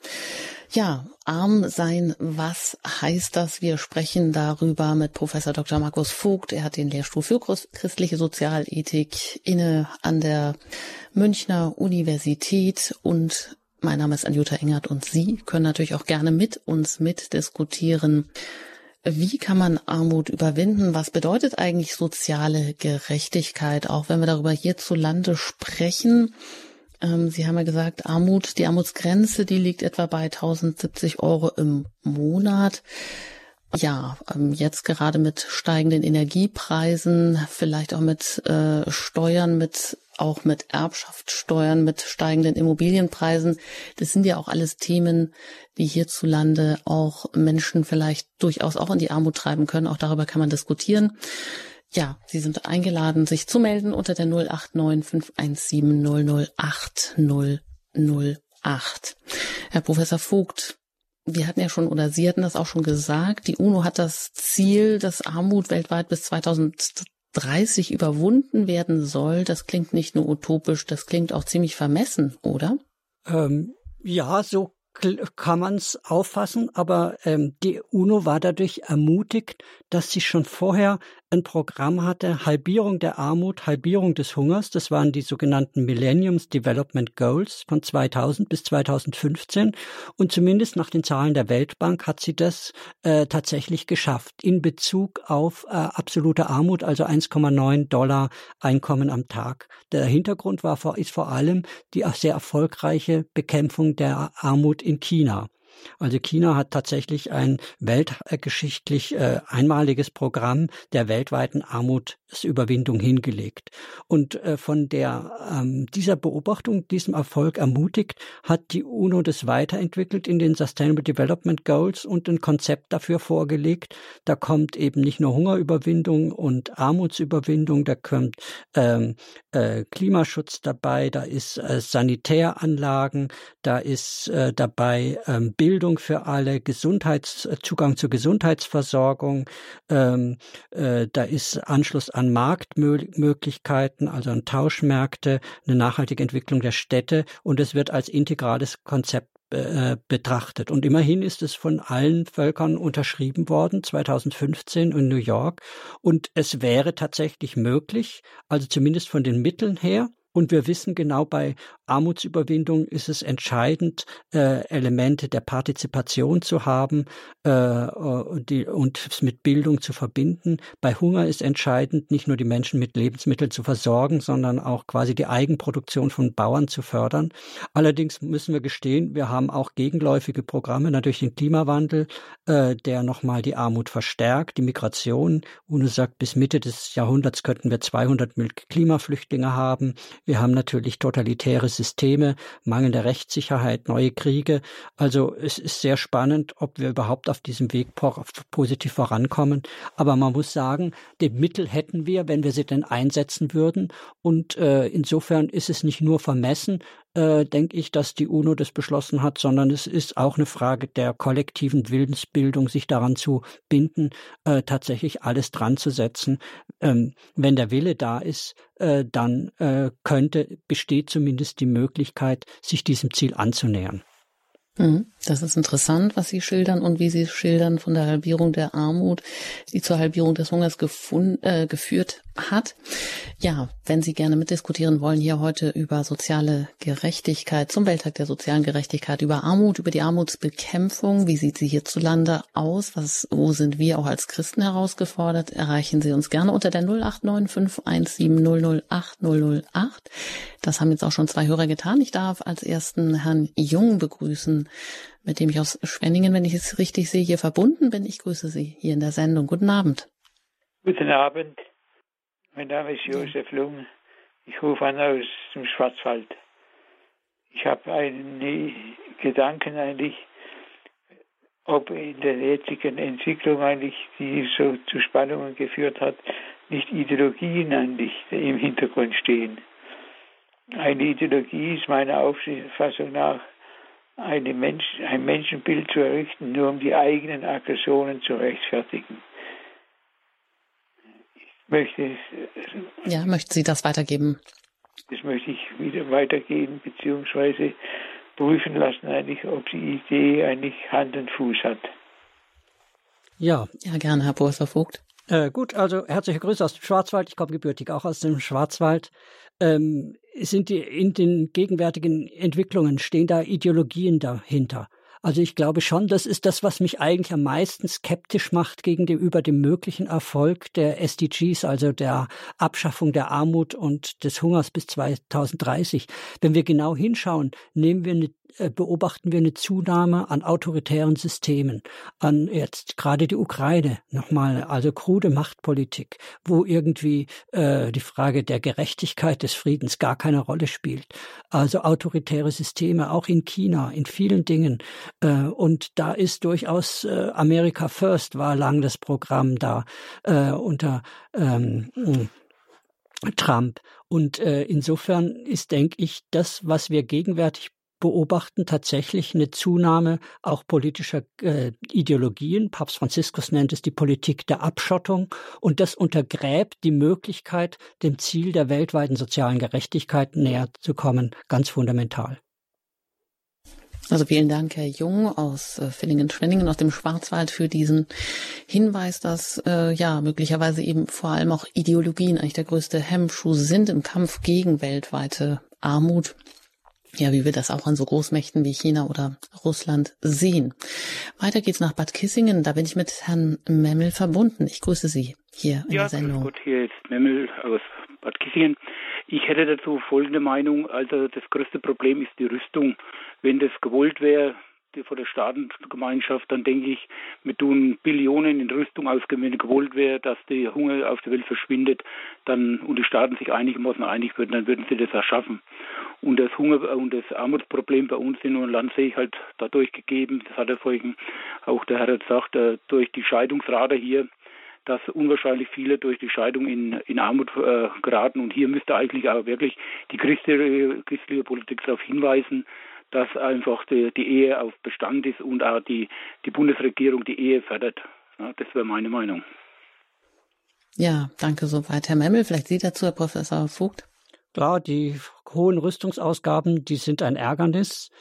Ja, arm sein, was heißt das? Wir sprechen darüber mit Professor Dr. Markus Vogt. Er hat den Lehrstuhl für christliche Sozialethik inne an der Münchner Universität und mein Name ist Anjuta Engert und Sie können natürlich auch gerne mit uns mitdiskutieren. Wie kann man Armut überwinden? Was bedeutet eigentlich soziale Gerechtigkeit? Auch wenn wir darüber hierzulande sprechen. Ähm, Sie haben ja gesagt, Armut, die Armutsgrenze, die liegt etwa bei 1070 Euro im Monat. Ja, ähm, jetzt gerade mit steigenden Energiepreisen, vielleicht auch mit äh, Steuern, mit auch mit Erbschaftssteuern, mit steigenden Immobilienpreisen. Das sind ja auch alles Themen, die hierzulande auch Menschen vielleicht durchaus auch in die Armut treiben können. Auch darüber kann man diskutieren. Ja, Sie sind eingeladen, sich zu melden unter der 089 517 008 008. Herr Professor Vogt, wir hatten ja schon, oder Sie hatten das auch schon gesagt, die UNO hat das Ziel, dass Armut weltweit bis 2030 überwunden werden soll. Das klingt nicht nur utopisch, das klingt auch ziemlich vermessen, oder? Ähm, ja, so kann man es auffassen, aber ähm, die UNO war dadurch ermutigt, dass sie schon vorher ein Programm hatte, Halbierung der Armut, Halbierung des Hungers. Das waren die sogenannten Millenniums Development Goals von 2000 bis 2015. Und zumindest nach den Zahlen der Weltbank hat sie das äh, tatsächlich geschafft in Bezug auf äh, absolute Armut, also 1,9 Dollar Einkommen am Tag. Der Hintergrund war ist vor allem die sehr erfolgreiche Bekämpfung der Armut in China. Also China hat tatsächlich ein weltgeschichtlich äh, einmaliges Programm der weltweiten Armutsüberwindung hingelegt. Und äh, von der ähm, dieser Beobachtung, diesem Erfolg ermutigt, hat die UNO das weiterentwickelt in den Sustainable Development Goals und ein Konzept dafür vorgelegt. Da kommt eben nicht nur Hungerüberwindung und Armutsüberwindung, da kommt ähm, äh, Klimaschutz dabei, da ist äh, Sanitäranlagen, da ist äh, dabei ähm, Bildung für alle, Gesundheits, Zugang zur Gesundheitsversorgung, ähm, äh, da ist Anschluss an Marktmöglichkeiten, also an Tauschmärkte, eine nachhaltige Entwicklung der Städte und es wird als integrales Konzept äh, betrachtet. Und immerhin ist es von allen Völkern unterschrieben worden, 2015 in New York. Und es wäre tatsächlich möglich, also zumindest von den Mitteln her, und wir wissen genau, bei Armutsüberwindung ist es entscheidend, äh, Elemente der Partizipation zu haben äh, die, und es mit Bildung zu verbinden. Bei Hunger ist entscheidend, nicht nur die Menschen mit Lebensmitteln zu versorgen, sondern auch quasi die Eigenproduktion von Bauern zu fördern. Allerdings müssen wir gestehen, wir haben auch gegenläufige Programme, natürlich den Klimawandel, äh, der nochmal die Armut verstärkt, die Migration. UNO sagt, bis Mitte des Jahrhunderts könnten wir 200 Klimaflüchtlinge haben. Wir haben natürlich totalitäre Systeme, mangelnde Rechtssicherheit, neue Kriege. Also es ist sehr spannend, ob wir überhaupt auf diesem Weg positiv vorankommen. Aber man muss sagen, den Mittel hätten wir, wenn wir sie denn einsetzen würden. Und äh, insofern ist es nicht nur vermessen, äh, denke ich, dass die UNO das beschlossen hat, sondern es ist auch eine Frage der kollektiven Willensbildung, sich daran zu binden, äh, tatsächlich alles dran zu setzen. Ähm, wenn der Wille da ist, äh, dann äh, könnte, besteht zumindest die Möglichkeit, sich diesem Ziel anzunähern. Mhm. Das ist interessant, was Sie schildern und wie Sie schildern von der Halbierung der Armut, die zur Halbierung des Hungers gefund, äh, geführt hat. Ja, wenn Sie gerne mitdiskutieren wollen, hier heute über soziale Gerechtigkeit, zum Welttag der sozialen Gerechtigkeit, über Armut, über die Armutsbekämpfung, wie sieht sie hierzulande aus, was, wo sind wir auch als Christen herausgefordert, erreichen Sie uns gerne unter der 089517008008. Das haben jetzt auch schon zwei Hörer getan. Ich darf als ersten Herrn Jung begrüßen, mit dem ich aus Schwenningen, wenn ich es richtig sehe, hier verbunden bin. Ich grüße Sie hier in der Sendung. Guten Abend. Guten Abend. Mein Name ist Josef Lung. Ich rufe an aus dem Schwarzwald. Ich habe einen Gedanken eigentlich, ob in der jetzigen Entwicklung eigentlich, die so zu Spannungen geführt hat, nicht Ideologien eigentlich im Hintergrund stehen. Eine Ideologie ist meiner Auffassung nach Mensch, ein Menschenbild zu errichten, nur um die eigenen Aggressionen zu rechtfertigen. Ich möchte ja, möchten Sie das weitergeben? Das möchte ich wieder weitergeben, beziehungsweise prüfen lassen, eigentlich, ob die Idee eigentlich Hand und Fuß hat. Ja. Ja, gerne, Herr Professor Vogt. Äh, gut, also herzliche Grüße aus dem Schwarzwald. Ich komme gebürtig auch aus dem Schwarzwald. Ähm, sind die in den gegenwärtigen Entwicklungen stehen da Ideologien dahinter? Also ich glaube schon, das ist das, was mich eigentlich am meisten skeptisch macht gegenüber dem möglichen Erfolg der SDGs, also der Abschaffung der Armut und des Hungers bis 2030. Wenn wir genau hinschauen, nehmen wir eine beobachten wir eine Zunahme an autoritären Systemen, an jetzt gerade die Ukraine nochmal, also krude Machtpolitik, wo irgendwie äh, die Frage der Gerechtigkeit des Friedens gar keine Rolle spielt. Also autoritäre Systeme auch in China, in vielen Dingen. Äh, und da ist durchaus äh, America First war lang das Programm da äh, unter ähm, Trump. Und äh, insofern ist, denke ich, das, was wir gegenwärtig beobachten, tatsächlich eine Zunahme auch politischer äh, Ideologien. Papst Franziskus nennt es die Politik der Abschottung. Und das untergräbt die Möglichkeit, dem Ziel der weltweiten sozialen Gerechtigkeit näher zu kommen, ganz fundamental. Also vielen Dank, Herr Jung aus äh, Villingen-Schwenningen aus dem Schwarzwald für diesen Hinweis, dass äh, ja möglicherweise eben vor allem auch Ideologien eigentlich der größte Hemmschuh sind im Kampf gegen weltweite Armut. Ja, wie wir das auch an so Großmächten wie China oder Russland sehen. Weiter geht's nach Bad Kissingen. Da bin ich mit Herrn Memmel verbunden. Ich grüße Sie hier in ja, der Sendung. Ja, gut, hier ist Memmel aus Bad Kissingen. Ich hätte dazu folgende Meinung. Also das größte Problem ist die Rüstung. Wenn das gewollt wäre, von der Staatengemeinschaft, dann denke ich, wir tun Billionen in Rüstung ausgeben, wenn gewollt wäre, dass der Hunger auf der Welt verschwindet, dann und die Staaten sich einigermaßen einig würden, dann würden sie das erschaffen. Und das Hunger und das Armutsproblem bei uns in unserem Land sehe ich halt dadurch gegeben, das hat er vorhin auch der Herr gesagt, äh, durch die Scheidungsrate hier dass unwahrscheinlich viele durch die Scheidung in, in Armut äh, geraten. Und hier müsste eigentlich auch wirklich die christliche, christliche Politik darauf hinweisen, dass einfach die, die, Ehe auf Bestand ist und auch die, die Bundesregierung die Ehe fördert. Ja, das wäre meine Meinung. Ja, danke soweit. Herr Memmel, vielleicht Sie dazu, Herr Professor Vogt? Klar, die hohen Rüstungsausgaben, die sind ein Ärgernis.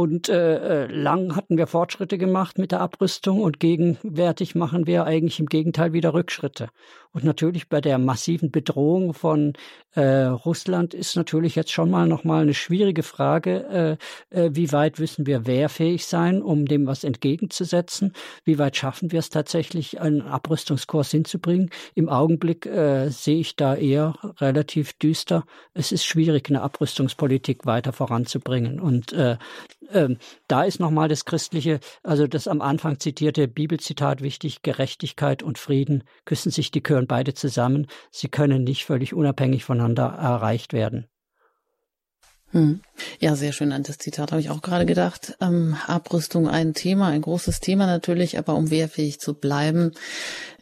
Und äh, äh, lang hatten wir Fortschritte gemacht mit der Abrüstung und gegenwärtig machen wir eigentlich im Gegenteil wieder Rückschritte. Und natürlich bei der massiven Bedrohung von äh, Russland ist natürlich jetzt schon mal noch mal eine schwierige Frage, äh, äh, wie weit müssen wir wehrfähig sein, um dem was entgegenzusetzen? Wie weit schaffen wir es tatsächlich, einen Abrüstungskurs hinzubringen? Im Augenblick äh, sehe ich da eher relativ düster. Es ist schwierig, eine Abrüstungspolitik weiter voranzubringen. Und äh, ähm, da ist nochmal das christliche, also das am Anfang zitierte Bibelzitat wichtig, Gerechtigkeit und Frieden küssen sich, die gehören beide zusammen. Sie können nicht völlig unabhängig voneinander erreicht werden. Hm. Ja, sehr schön an das Zitat habe ich auch gerade gedacht. Ähm, Abrüstung ein Thema, ein großes Thema natürlich, aber um wehrfähig zu bleiben,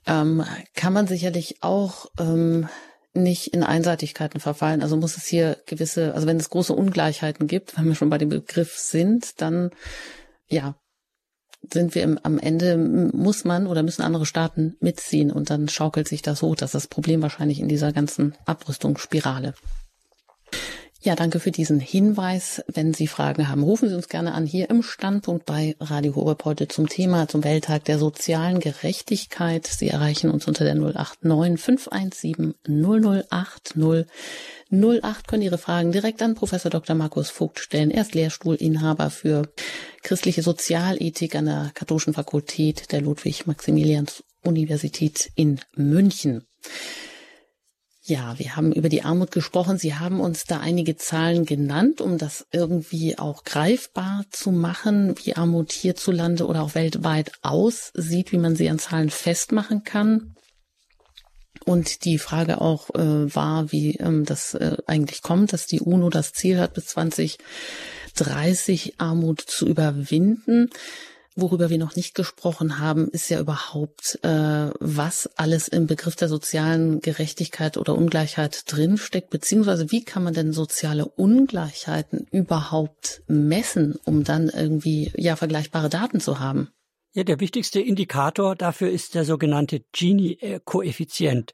ähm, kann man sicherlich auch ähm, nicht in Einseitigkeiten verfallen. Also muss es hier gewisse, also wenn es große Ungleichheiten gibt, wenn wir schon bei dem Begriff sind, dann ja, sind wir im, am Ende, muss man oder müssen andere Staaten mitziehen und dann schaukelt sich das hoch. Das ist das Problem wahrscheinlich in dieser ganzen Abrüstungsspirale. Ja, danke für diesen Hinweis. Wenn Sie Fragen haben, rufen Sie uns gerne an hier im Standpunkt bei Radio Horeb heute zum Thema zum Welttag der sozialen Gerechtigkeit. Sie erreichen uns unter der 089 517 008 008 können Ihre Fragen direkt an Professor Dr. Markus Vogt stellen. Er ist Lehrstuhlinhaber für christliche Sozialethik an der Katholischen Fakultät der Ludwig-Maximilians-Universität in München. Ja, wir haben über die Armut gesprochen. Sie haben uns da einige Zahlen genannt, um das irgendwie auch greifbar zu machen, wie Armut hierzulande oder auch weltweit aussieht, wie man sie an Zahlen festmachen kann. Und die Frage auch äh, war, wie ähm, das äh, eigentlich kommt, dass die UNO das Ziel hat, bis 2030 Armut zu überwinden. Worüber wir noch nicht gesprochen haben, ist ja überhaupt, äh, was alles im Begriff der sozialen Gerechtigkeit oder Ungleichheit drinsteckt, beziehungsweise wie kann man denn soziale Ungleichheiten überhaupt messen, um dann irgendwie ja vergleichbare Daten zu haben? Ja, der wichtigste Indikator dafür ist der sogenannte Gini-Koeffizient.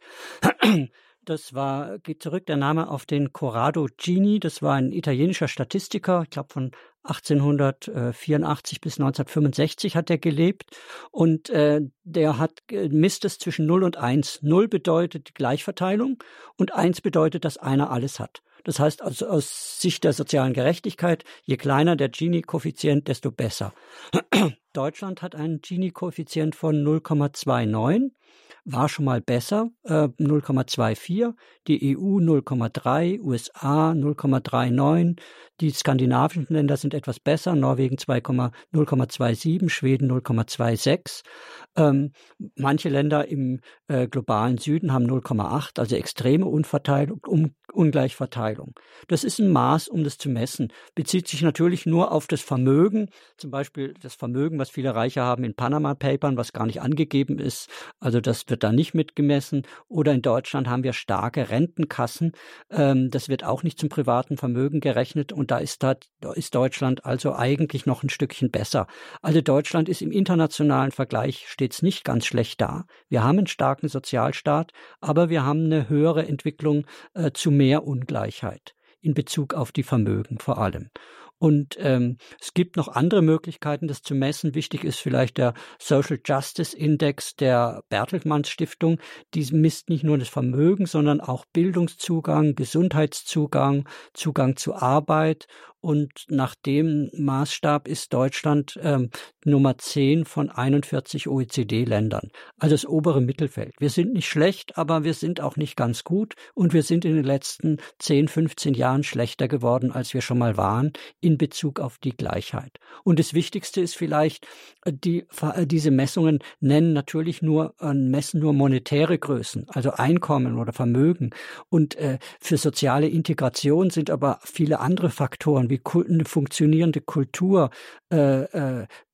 Das war, geht zurück, der Name auf den Corrado Gini. Das war ein italienischer Statistiker, ich glaube von 1884 bis 1965 hat er gelebt und äh, der hat misst es zwischen 0 und 1. 0 bedeutet Gleichverteilung und 1 bedeutet, dass einer alles hat. Das heißt, also aus Sicht der sozialen Gerechtigkeit, je kleiner der Gini-Koeffizient, desto besser. Deutschland hat einen Gini-Koeffizient von 0,29 war schon mal besser, äh, 0,24, die EU 0,3, USA 0,39, die skandinavischen Länder sind etwas besser, Norwegen 0,27, Schweden 0,26. Ähm, manche Länder im äh, globalen Süden haben 0,8, also extreme Unverteilung, um, Ungleichverteilung. Das ist ein Maß, um das zu messen. Bezieht sich natürlich nur auf das Vermögen, zum Beispiel das Vermögen, was viele Reiche haben in Panama Papern, was gar nicht angegeben ist. Also das wird da nicht mitgemessen. Oder in Deutschland haben wir starke Rentenkassen. Ähm, das wird auch nicht zum privaten Vermögen gerechnet. Und da ist, da, da ist Deutschland also eigentlich noch ein Stückchen besser. Also Deutschland ist im internationalen Vergleich stets nicht ganz schlecht da. Wir haben einen starken Sozialstaat, aber wir haben eine höhere Entwicklung äh, zu mehr Ungleichheit in Bezug auf die Vermögen vor allem. Und ähm, es gibt noch andere Möglichkeiten, das zu messen. Wichtig ist vielleicht der Social Justice Index der Bertelsmann Stiftung. Die misst nicht nur das Vermögen, sondern auch Bildungszugang, Gesundheitszugang, Zugang zu Arbeit und nach dem Maßstab ist Deutschland ähm, Nummer 10 von 41 OECD-Ländern. Also das obere Mittelfeld. Wir sind nicht schlecht, aber wir sind auch nicht ganz gut und wir sind in den letzten 10, 15 Jahren schlechter geworden, als wir schon mal waren in Bezug auf die Gleichheit. Und das Wichtigste ist vielleicht, äh, die, diese Messungen nennen natürlich nur, äh, messen nur monetäre Größen, also Einkommen oder Vermögen. Und äh, für soziale Integration sind aber viele andere Faktoren wie eine funktionierende Kultur,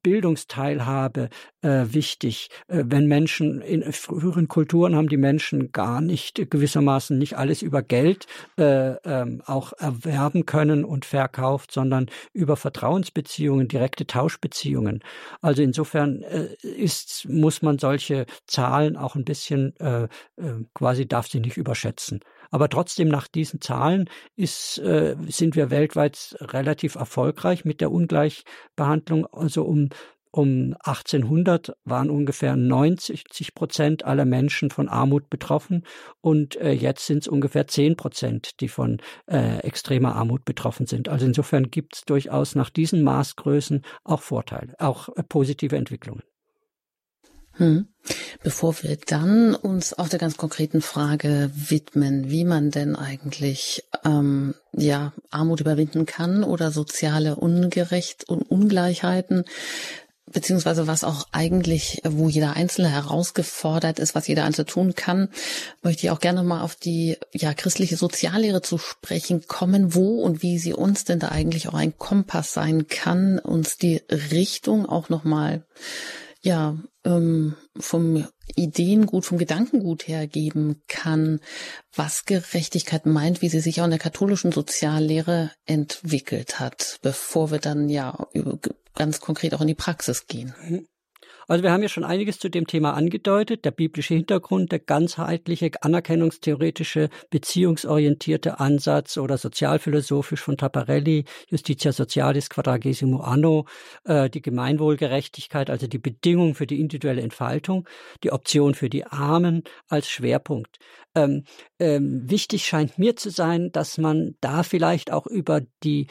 Bildungsteilhabe äh, wichtig. Äh, wenn Menschen in früheren Kulturen haben die Menschen gar nicht gewissermaßen nicht alles über Geld äh, ähm, auch erwerben können und verkauft, sondern über Vertrauensbeziehungen, direkte Tauschbeziehungen. Also insofern äh, ist muss man solche Zahlen auch ein bisschen äh, äh, quasi darf sie nicht überschätzen. Aber trotzdem nach diesen Zahlen ist, äh, sind wir weltweit relativ erfolgreich mit der Ungleichbehandlung. Also um um 1800 waren ungefähr 90 Prozent aller Menschen von Armut betroffen und äh, jetzt sind es ungefähr 10 Prozent, die von äh, extremer Armut betroffen sind. Also insofern gibt es durchaus nach diesen Maßgrößen auch Vorteile, auch äh, positive Entwicklungen. Hm. Bevor wir dann uns auch der ganz konkreten Frage widmen, wie man denn eigentlich ähm, ja Armut überwinden kann oder soziale Ungerecht und Ungleichheiten, beziehungsweise was auch eigentlich, wo jeder Einzelne herausgefordert ist, was jeder Einzelne tun kann, möchte ich auch gerne mal auf die ja christliche Soziallehre zu sprechen kommen, wo und wie sie uns denn da eigentlich auch ein Kompass sein kann, uns die Richtung auch noch mal ja ähm, vom Ideengut, vom Gedankengut her geben kann, was Gerechtigkeit meint, wie sie sich auch in der katholischen Soziallehre entwickelt hat, bevor wir dann ja ganz konkret auch in die Praxis gehen. Also wir haben ja schon einiges zu dem Thema angedeutet. Der biblische Hintergrund, der ganzheitliche, anerkennungstheoretische, beziehungsorientierte Ansatz oder sozialphilosophisch von Taparelli, Justitia Socialis Quadragesimo Anno, äh, die Gemeinwohlgerechtigkeit, also die Bedingung für die individuelle Entfaltung, die Option für die Armen als Schwerpunkt. Ähm, ähm, wichtig scheint mir zu sein, dass man da vielleicht auch über die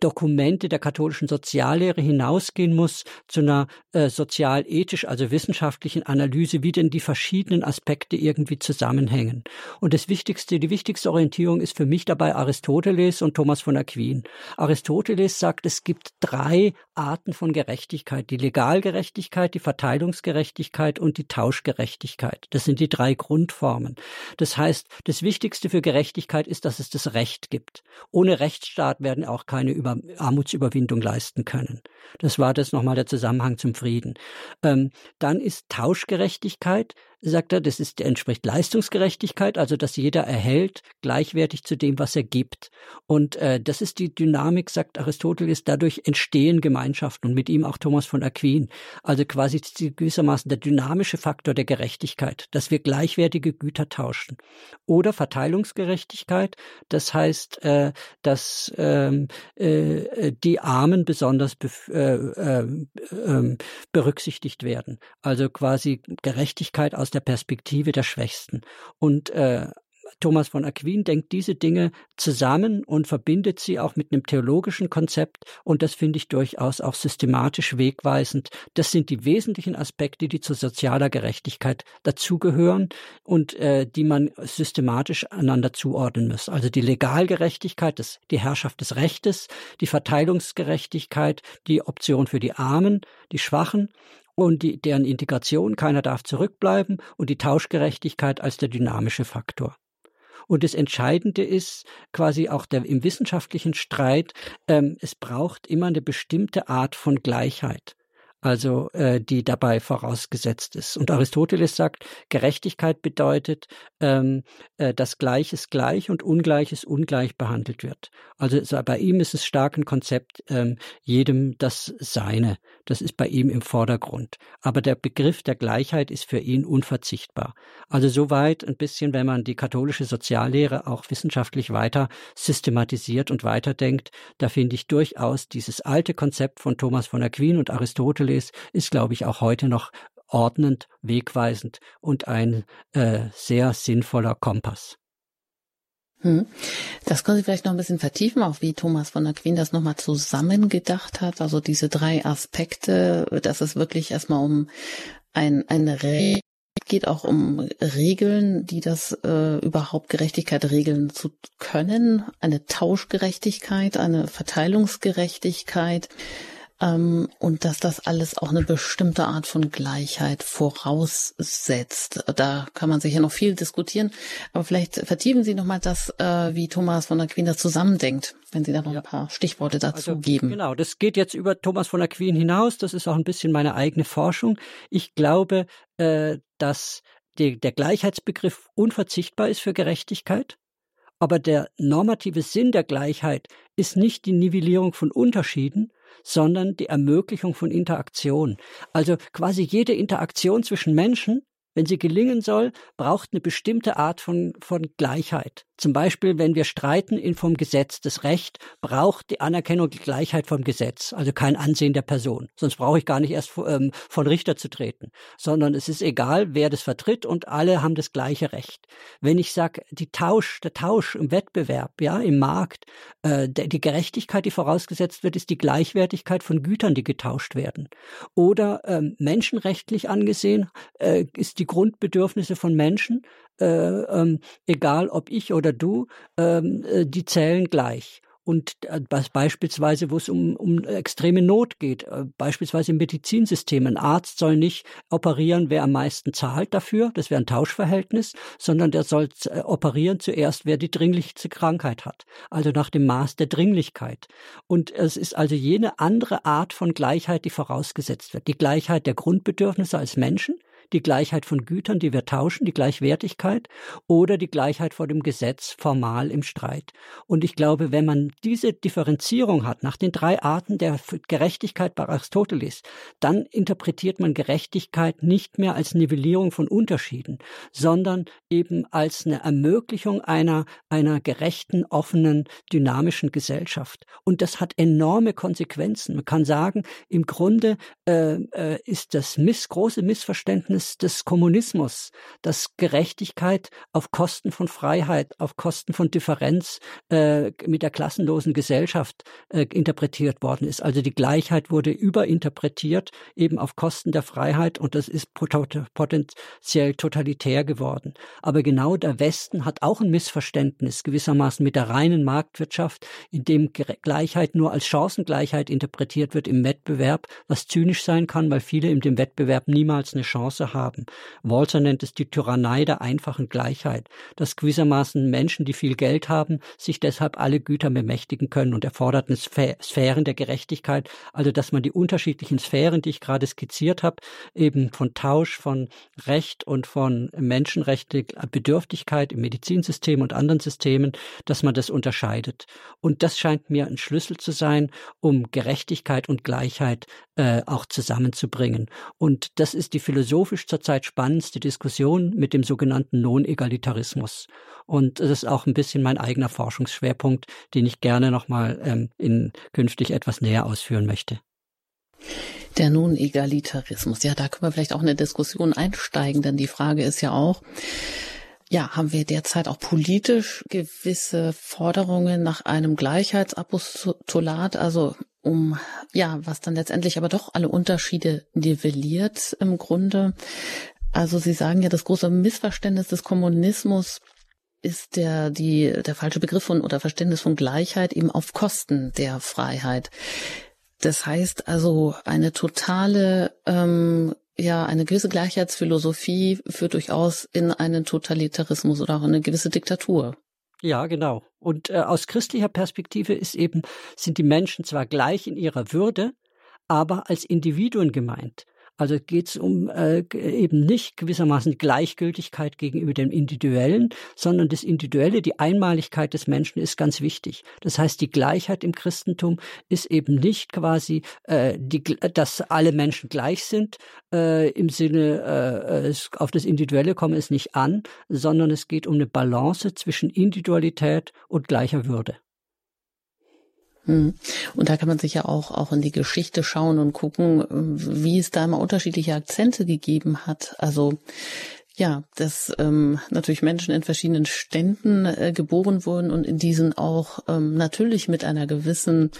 Dokumente der katholischen Soziallehre hinausgehen muss zu einer äh, sozialethisch, also wissenschaftlichen Analyse, wie denn die verschiedenen Aspekte irgendwie zusammenhängen. Und das Wichtigste, die wichtigste Orientierung ist für mich dabei Aristoteles und Thomas von Aquin. Aristoteles sagt, es gibt drei Arten von Gerechtigkeit. Die Legalgerechtigkeit, die Verteilungsgerechtigkeit und die Tauschgerechtigkeit. Das sind die drei Grundformen. Das heißt, das Wichtigste für Gerechtigkeit ist, dass es das Recht gibt. Ohne Rechtsstaat werden auch keine keine Über Armutsüberwindung leisten können. Das war das nochmal der Zusammenhang zum Frieden. Ähm, dann ist Tauschgerechtigkeit sagt er, das ist, entspricht Leistungsgerechtigkeit, also dass jeder erhält, gleichwertig zu dem, was er gibt. Und äh, das ist die Dynamik, sagt Aristoteles, dadurch entstehen Gemeinschaften und mit ihm auch Thomas von Aquin. Also quasi gewissermaßen der dynamische Faktor der Gerechtigkeit, dass wir gleichwertige Güter tauschen. Oder Verteilungsgerechtigkeit, das heißt, äh, dass ähm, äh, die Armen besonders äh, äh, äh, berücksichtigt werden. Also quasi Gerechtigkeit aus aus der Perspektive der Schwächsten. Und äh, Thomas von Aquin denkt diese Dinge zusammen und verbindet sie auch mit einem theologischen Konzept und das finde ich durchaus auch systematisch wegweisend. Das sind die wesentlichen Aspekte, die zu sozialer Gerechtigkeit dazugehören und äh, die man systematisch einander zuordnen muss. Also die Legalgerechtigkeit, das, die Herrschaft des Rechtes, die Verteilungsgerechtigkeit, die Option für die Armen, die Schwachen und die, deren Integration, keiner darf zurückbleiben und die Tauschgerechtigkeit als der dynamische Faktor. Und das Entscheidende ist quasi auch der, im wissenschaftlichen Streit, ähm, es braucht immer eine bestimmte Art von Gleichheit also äh, die dabei vorausgesetzt ist. Und Aristoteles sagt, Gerechtigkeit bedeutet, ähm, äh, dass Gleiches gleich und Ungleiches ungleich behandelt wird. Also bei ihm ist es stark ein Konzept, ähm, jedem das Seine. Das ist bei ihm im Vordergrund. Aber der Begriff der Gleichheit ist für ihn unverzichtbar. Also soweit ein bisschen, wenn man die katholische Soziallehre auch wissenschaftlich weiter systematisiert und weiterdenkt, da finde ich durchaus dieses alte Konzept von Thomas von Aquin und Aristoteles Aristoteles ist, glaube ich, auch heute noch ordnend, wegweisend und ein äh, sehr sinnvoller Kompass. Hm. Das können Sie vielleicht noch ein bisschen vertiefen, auch wie Thomas von der Queen das nochmal zusammengedacht hat. Also diese drei Aspekte, dass es wirklich erstmal um ein, eine Re geht auch um Regeln, die das äh, überhaupt Gerechtigkeit regeln zu können. Eine Tauschgerechtigkeit, eine Verteilungsgerechtigkeit ähm, und dass das alles auch eine bestimmte Art von Gleichheit voraussetzt. Da kann man sicher noch viel diskutieren, aber vielleicht vertiefen Sie nochmal das, äh, wie Thomas von der Queen das zusammendenkt, wenn Sie da noch ja. ein paar Stichworte dazu also, geben. Genau, das geht jetzt über Thomas von der Queen hinaus. Das ist auch ein bisschen meine eigene Forschung. Ich glaube, äh, dass die, der Gleichheitsbegriff unverzichtbar ist für Gerechtigkeit. Aber der normative Sinn der Gleichheit ist nicht die Nivellierung von Unterschieden, sondern die Ermöglichung von Interaktion. Also quasi jede Interaktion zwischen Menschen, wenn sie gelingen soll, braucht eine bestimmte Art von, von Gleichheit. Zum Beispiel, wenn wir streiten in vom Gesetz. Das Recht braucht die Anerkennung, die Gleichheit vom Gesetz, also kein Ansehen der Person. Sonst brauche ich gar nicht erst ähm, von Richter zu treten, sondern es ist egal, wer das vertritt und alle haben das gleiche Recht. Wenn ich sage, die Tausch, der Tausch im Wettbewerb, ja, im Markt, äh, die Gerechtigkeit, die vorausgesetzt wird, ist die Gleichwertigkeit von Gütern, die getauscht werden. Oder ähm, menschenrechtlich angesehen äh, ist die Grundbedürfnisse von Menschen äh, ähm, egal ob ich oder du, ähm, äh, die zählen gleich. Und äh, beispielsweise, wo es um, um extreme Not geht, äh, beispielsweise im Medizinsystem. Ein Arzt soll nicht operieren, wer am meisten zahlt dafür, das wäre ein Tauschverhältnis, sondern der soll operieren zuerst, wer die dringlichste Krankheit hat. Also nach dem Maß der Dringlichkeit. Und es ist also jene andere Art von Gleichheit, die vorausgesetzt wird. Die Gleichheit der Grundbedürfnisse als Menschen, die Gleichheit von Gütern, die wir tauschen, die Gleichwertigkeit oder die Gleichheit vor dem Gesetz formal im Streit. Und ich glaube, wenn man diese Differenzierung hat nach den drei Arten der Gerechtigkeit bei Aristoteles, dann interpretiert man Gerechtigkeit nicht mehr als Nivellierung von Unterschieden, sondern eben als eine Ermöglichung einer, einer gerechten, offenen, dynamischen Gesellschaft. Und das hat enorme Konsequenzen. Man kann sagen, im Grunde äh, äh, ist das miss, große Missverständnis Verständnis des Kommunismus, dass Gerechtigkeit auf Kosten von Freiheit, auf Kosten von Differenz äh, mit der klassenlosen Gesellschaft äh, interpretiert worden ist. Also die Gleichheit wurde überinterpretiert, eben auf Kosten der Freiheit und das ist potenziell totalitär geworden. Aber genau der Westen hat auch ein Missverständnis gewissermaßen mit der reinen Marktwirtschaft, in dem Gleichheit nur als Chancengleichheit interpretiert wird im Wettbewerb, was zynisch sein kann, weil viele in dem Wettbewerb niemals eine Chance haben. Walter nennt es die Tyrannei der einfachen Gleichheit, dass gewissermaßen Menschen, die viel Geld haben, sich deshalb alle Güter bemächtigen können und erfordert eine Sphären der Gerechtigkeit, also dass man die unterschiedlichen Sphären, die ich gerade skizziert habe, eben von Tausch, von Recht und von Menschenrechte, Bedürftigkeit im Medizinsystem und anderen Systemen, dass man das unterscheidet. Und das scheint mir ein Schlüssel zu sein, um Gerechtigkeit und Gleichheit äh, auch zusammenzubringen. Und das ist die philosophische philosophisch zurzeit spannendste Diskussion mit dem sogenannten Non-Egalitarismus. Und das ist auch ein bisschen mein eigener Forschungsschwerpunkt, den ich gerne nochmal ähm, in künftig etwas näher ausführen möchte. Der Non-Egalitarismus. Ja, da können wir vielleicht auch in eine Diskussion einsteigen, denn die Frage ist ja auch, ja, haben wir derzeit auch politisch gewisse Forderungen nach einem Gleichheitsapostolat, also um, ja, was dann letztendlich aber doch alle Unterschiede nivelliert im Grunde. Also Sie sagen ja, das große Missverständnis des Kommunismus ist der, die, der falsche Begriff von oder Verständnis von Gleichheit eben auf Kosten der Freiheit. Das heißt also eine totale ähm, ja, eine gewisse Gleichheitsphilosophie führt durchaus in einen Totalitarismus oder auch in eine gewisse Diktatur. Ja, genau. Und äh, aus christlicher Perspektive ist eben, sind die Menschen zwar gleich in ihrer Würde, aber als Individuen gemeint. Also geht es um äh, eben nicht gewissermaßen Gleichgültigkeit gegenüber dem Individuellen, sondern das Individuelle, die Einmaligkeit des Menschen ist ganz wichtig. Das heißt, die Gleichheit im Christentum ist eben nicht quasi, äh, die, dass alle Menschen gleich sind, äh, im Sinne, äh, es, auf das Individuelle komme es nicht an, sondern es geht um eine Balance zwischen Individualität und gleicher Würde. Hm. Und da kann man sich ja auch, auch in die Geschichte schauen und gucken, wie es da immer unterschiedliche Akzente gegeben hat. Also, ja, dass ähm, natürlich Menschen in verschiedenen Ständen äh, geboren wurden und in diesen auch ähm, natürlich mit einer gewissen,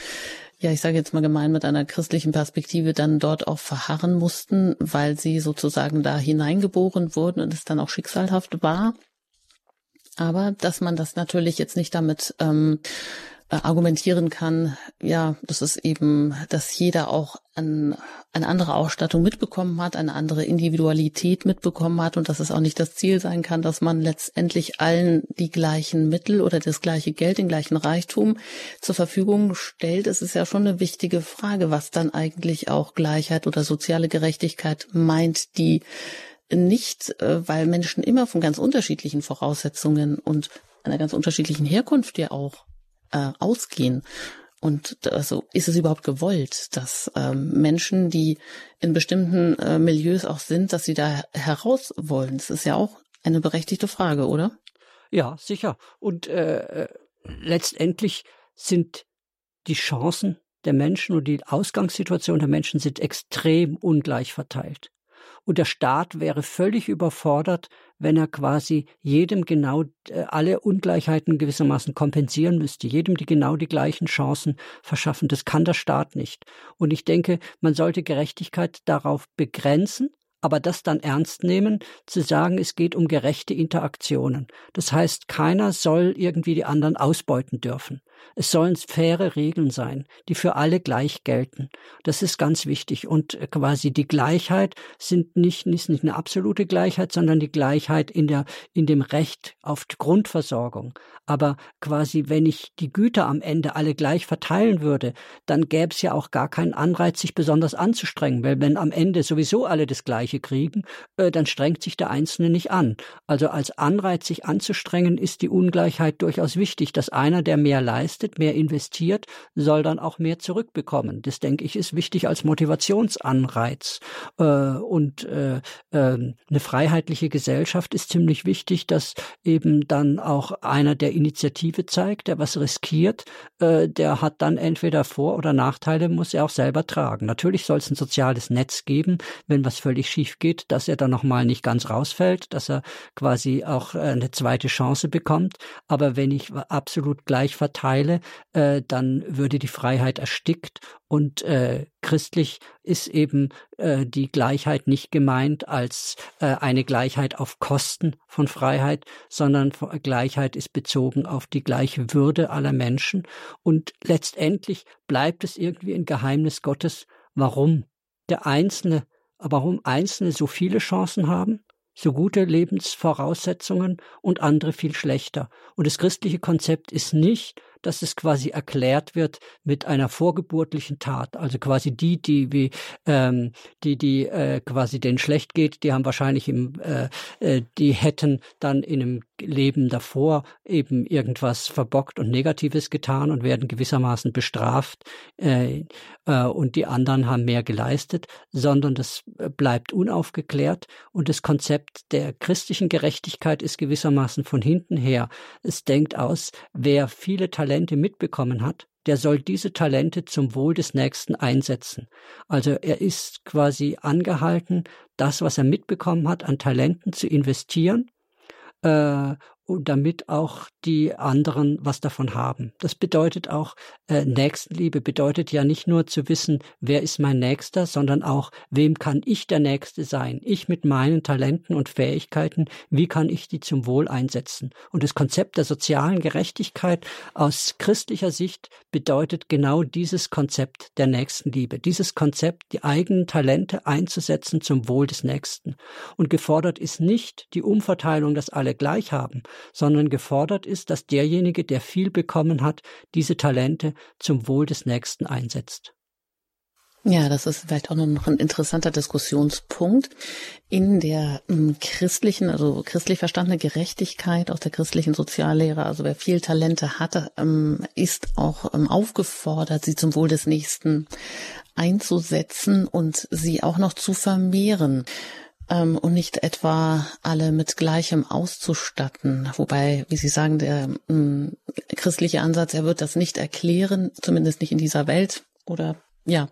ja, ich sage jetzt mal gemein, mit einer christlichen Perspektive dann dort auch verharren mussten, weil sie sozusagen da hineingeboren wurden und es dann auch schicksalhaft war. Aber dass man das natürlich jetzt nicht damit ähm, äh, argumentieren kann, ja, das ist eben, dass jeder auch ein, eine andere Ausstattung mitbekommen hat, eine andere Individualität mitbekommen hat und dass es auch nicht das Ziel sein kann, dass man letztendlich allen die gleichen Mittel oder das gleiche Geld, den gleichen Reichtum zur Verfügung stellt. Es ist ja schon eine wichtige Frage, was dann eigentlich auch Gleichheit oder soziale Gerechtigkeit meint, die nicht, äh, weil Menschen immer von ganz unterschiedlichen Voraussetzungen und einer ganz unterschiedlichen Herkunft ja auch äh, ausgehen. Und also ist es überhaupt gewollt, dass ähm, Menschen, die in bestimmten äh, Milieus auch sind, dass sie da heraus wollen? Das ist ja auch eine berechtigte Frage, oder? Ja, sicher. Und äh, äh letztendlich sind die Chancen der Menschen und die Ausgangssituation der Menschen sind extrem ungleich verteilt. Und der Staat wäre völlig überfordert, wenn er quasi jedem genau äh, alle Ungleichheiten gewissermaßen kompensieren müsste, jedem die genau die gleichen Chancen verschaffen. Das kann der Staat nicht. Und ich denke, man sollte Gerechtigkeit darauf begrenzen, aber das dann ernst nehmen, zu sagen, es geht um gerechte Interaktionen. Das heißt, keiner soll irgendwie die anderen ausbeuten dürfen. Es sollen faire Regeln sein, die für alle gleich gelten. Das ist ganz wichtig. Und äh, quasi die Gleichheit sind nicht, ist nicht eine absolute Gleichheit, sondern die Gleichheit in der, in dem Recht auf die Grundversorgung. Aber quasi, wenn ich die Güter am Ende alle gleich verteilen würde, dann gäbe es ja auch gar keinen Anreiz, sich besonders anzustrengen. Weil wenn am Ende sowieso alle das Gleiche kriegen, äh, dann strengt sich der Einzelne nicht an. Also als Anreiz, sich anzustrengen, ist die Ungleichheit durchaus wichtig, dass einer, der mehr leistet, mehr investiert, soll dann auch mehr zurückbekommen. Das denke ich ist wichtig als Motivationsanreiz. Äh, und äh, äh, eine freiheitliche Gesellschaft ist ziemlich wichtig, dass eben dann auch einer, der Initiative zeigt, der was riskiert, äh, der hat dann entweder Vor- oder Nachteile, muss er auch selber tragen. Natürlich soll es ein soziales Netz geben, wenn was völlig schief geht, dass er dann nochmal nicht ganz rausfällt, dass er quasi auch eine zweite Chance bekommt. Aber wenn ich absolut gleich verteile, äh, dann würde die Freiheit erstickt und äh, christlich ist eben äh, die Gleichheit nicht gemeint als äh, eine Gleichheit auf Kosten von Freiheit, sondern Gleichheit ist bezogen auf die gleiche Würde aller Menschen. Und letztendlich bleibt es irgendwie ein Geheimnis Gottes, warum der Einzelne, warum Einzelne so viele Chancen haben so gute Lebensvoraussetzungen und andere viel schlechter. Und das christliche Konzept ist nicht, dass es quasi erklärt wird mit einer vorgeburtlichen Tat. Also quasi die, die wie ähm, die, die äh, quasi denen schlecht geht, die haben wahrscheinlich im, äh, äh, die hätten dann in einem Leben davor eben irgendwas verbockt und Negatives getan und werden gewissermaßen bestraft äh, äh, und die anderen haben mehr geleistet, sondern das äh, bleibt unaufgeklärt und das Konzept der christlichen Gerechtigkeit ist gewissermaßen von hinten her. Es denkt aus, wer viele Talente Talente mitbekommen hat, der soll diese Talente zum Wohl des Nächsten einsetzen. Also er ist quasi angehalten, das, was er mitbekommen hat, an Talenten zu investieren äh, und damit auch die anderen was davon haben. Das bedeutet auch, äh, Nächstenliebe bedeutet ja nicht nur zu wissen, wer ist mein Nächster, sondern auch, wem kann ich der Nächste sein? Ich mit meinen Talenten und Fähigkeiten, wie kann ich die zum Wohl einsetzen? Und das Konzept der sozialen Gerechtigkeit aus christlicher Sicht bedeutet genau dieses Konzept der Nächstenliebe, dieses Konzept, die eigenen Talente einzusetzen zum Wohl des Nächsten. Und gefordert ist nicht die Umverteilung, dass alle gleich haben, sondern gefordert ist, dass derjenige, der viel bekommen hat, diese Talente zum Wohl des Nächsten einsetzt. Ja, das ist vielleicht auch noch ein interessanter Diskussionspunkt. In der ähm, christlichen, also christlich verstandene Gerechtigkeit aus der christlichen Soziallehre, also wer viel Talente hat, ähm, ist auch ähm, aufgefordert, sie zum Wohl des Nächsten einzusetzen und sie auch noch zu vermehren ähm, und nicht etwa alle mit Gleichem auszustatten. Wobei, wie Sie sagen, der ähm, christliche Ansatz, er wird das nicht erklären, zumindest nicht in dieser Welt oder ja,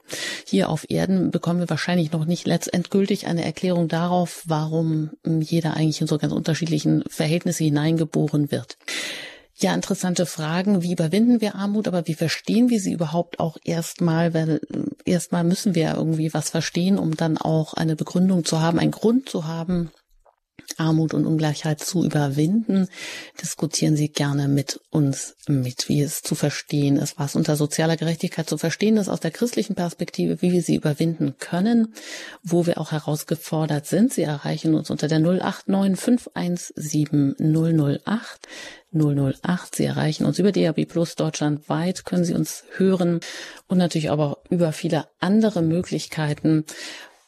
hier auf Erden bekommen wir wahrscheinlich noch nicht letztendgültig eine Erklärung darauf, warum ähm, jeder eigentlich in so ganz unterschiedlichen Verhältnisse hineingeboren wird. Ja, interessante Fragen. Wie überwinden wir Armut, aber wie verstehen wir sie überhaupt auch erstmal? Weil äh, erstmal müssen wir irgendwie was verstehen, um dann auch eine Begründung zu haben, einen Grund zu haben, Armut und Ungleichheit zu überwinden. Diskutieren Sie gerne mit uns mit, wie es zu verstehen ist, was unter sozialer Gerechtigkeit zu verstehen ist aus der christlichen Perspektive, wie wir sie überwinden können, wo wir auch herausgefordert sind. Sie erreichen uns unter der 089 517 008 008. Sie erreichen uns über DAB Plus deutschlandweit, können Sie uns hören und natürlich aber über viele andere Möglichkeiten.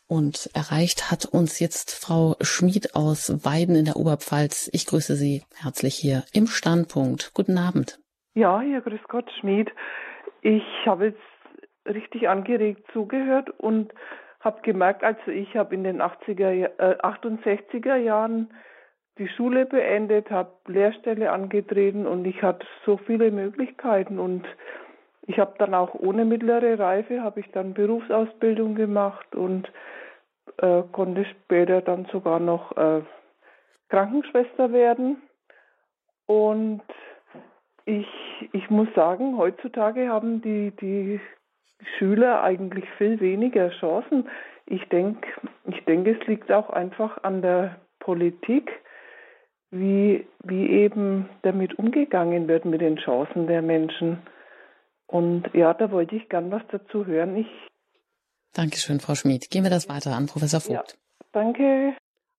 Und erreicht hat uns jetzt Frau Schmid aus Weiden in der Oberpfalz. Ich grüße Sie herzlich hier im Standpunkt. Guten Abend. Ja, hier grüß Gott Schmid. Ich habe jetzt richtig angeregt zugehört und habe gemerkt, also ich habe in den 80er, äh, 68er Jahren die Schule beendet, habe Lehrstelle angetreten und ich hatte so viele Möglichkeiten und ich habe dann auch ohne mittlere Reife habe ich dann Berufsausbildung gemacht und äh, konnte später dann sogar noch äh, Krankenschwester werden. Und ich, ich muss sagen, heutzutage haben die, die Schüler eigentlich viel weniger Chancen. Ich denke, ich denke, es liegt auch einfach an der Politik, wie, wie eben damit umgegangen wird mit den Chancen der Menschen. Und ja, da wollte ich gern was dazu hören. Ich Dankeschön, Frau Schmid. Gehen wir das weiter an, Professor Vogt. Ja, danke.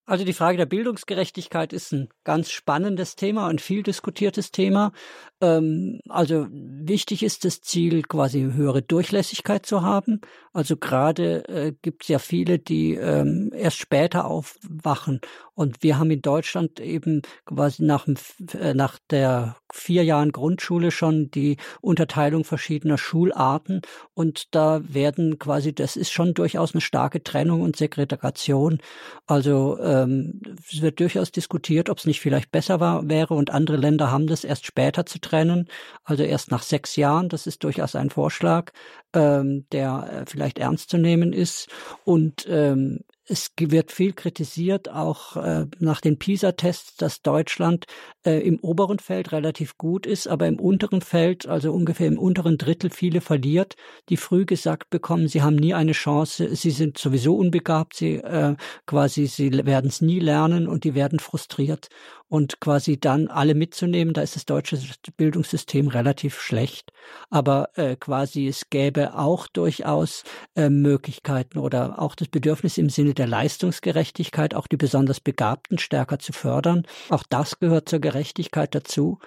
Also die Frage der Bildungsgerechtigkeit ist ein ganz spannendes Thema, ein viel diskutiertes Thema. Ähm, also wichtig ist das Ziel, quasi höhere Durchlässigkeit zu haben. Also gerade äh, gibt es ja viele, die ähm, erst später aufwachen. Und wir haben in Deutschland eben quasi nach, äh, nach der vier Jahren Grundschule schon die Unterteilung verschiedener Schularten. Und da werden quasi, das ist schon durchaus eine starke Trennung und Segregation. Also ähm, es wird durchaus diskutiert, ob es nicht vielleicht besser war, wäre. Und andere Länder haben das erst später zu trennen, also erst nach sechs Jahren. Das ist durchaus ein Vorschlag, ähm, der äh, vielleicht ernst zu nehmen ist. Und ähm, es wird viel kritisiert, auch äh, nach den PISA-Tests, dass Deutschland äh, im oberen Feld relativ gut ist, aber im unteren Feld, also ungefähr im unteren Drittel, viele verliert, die früh gesagt bekommen, sie haben nie eine Chance, sie sind sowieso unbegabt, sie äh, quasi, sie werden es nie lernen und die werden frustriert und quasi dann alle mitzunehmen, da ist das deutsche Bildungssystem relativ schlecht. Aber äh, quasi es gäbe auch durchaus äh, Möglichkeiten oder auch das Bedürfnis im Sinne der Leistungsgerechtigkeit, auch die besonders Begabten stärker zu fördern. Auch das gehört zur Gerechtigkeit dazu,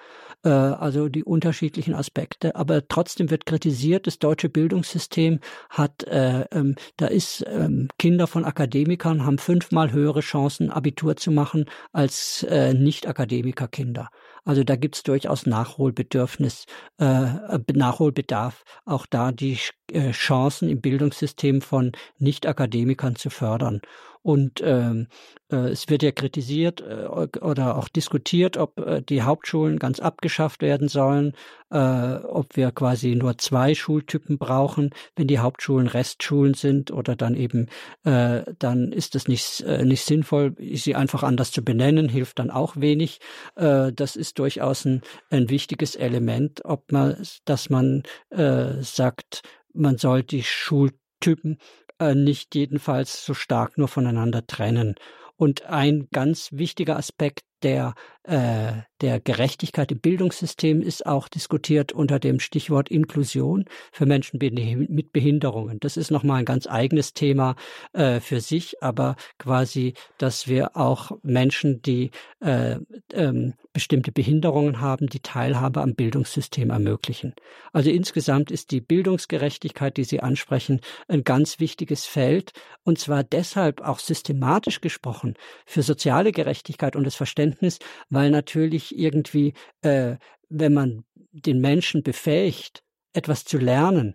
äh, also die unterschiedlichen Aspekte. Aber trotzdem wird kritisiert, das deutsche Bildungssystem hat, äh, ähm, da ist ähm, Kinder von Akademikern haben fünfmal höhere Chancen, Abitur zu machen als äh, nicht nicht-Akademikerkinder. Also da gibt es durchaus Nachholbedürfnis, äh, Nachholbedarf, auch da die äh, Chancen im Bildungssystem von Nicht-Akademikern zu fördern. Und ähm, äh, es wird ja kritisiert äh, oder auch diskutiert, ob äh, die Hauptschulen ganz abgeschafft werden sollen, äh, ob wir quasi nur zwei Schultypen brauchen, wenn die Hauptschulen Restschulen sind oder dann eben, äh, dann ist es nicht, äh, nicht sinnvoll, sie einfach anders zu benennen, hilft dann auch wenig. Äh, das ist durchaus ein, ein wichtiges Element, ob man, dass man äh, sagt, man soll die Schultypen äh, nicht jedenfalls so stark nur voneinander trennen. Und ein ganz wichtiger Aspekt der, äh, der Gerechtigkeit im Bildungssystem ist auch diskutiert unter dem Stichwort Inklusion für Menschen mit Behinderungen. Das ist nochmal ein ganz eigenes Thema äh, für sich, aber quasi, dass wir auch Menschen, die äh, ähm, bestimmte Behinderungen haben, die Teilhabe am Bildungssystem ermöglichen. Also insgesamt ist die Bildungsgerechtigkeit, die Sie ansprechen, ein ganz wichtiges Feld und zwar deshalb auch systematisch gesprochen für soziale Gerechtigkeit und das Verständnis, weil natürlich irgendwie, äh, wenn man den Menschen befähigt, etwas zu lernen,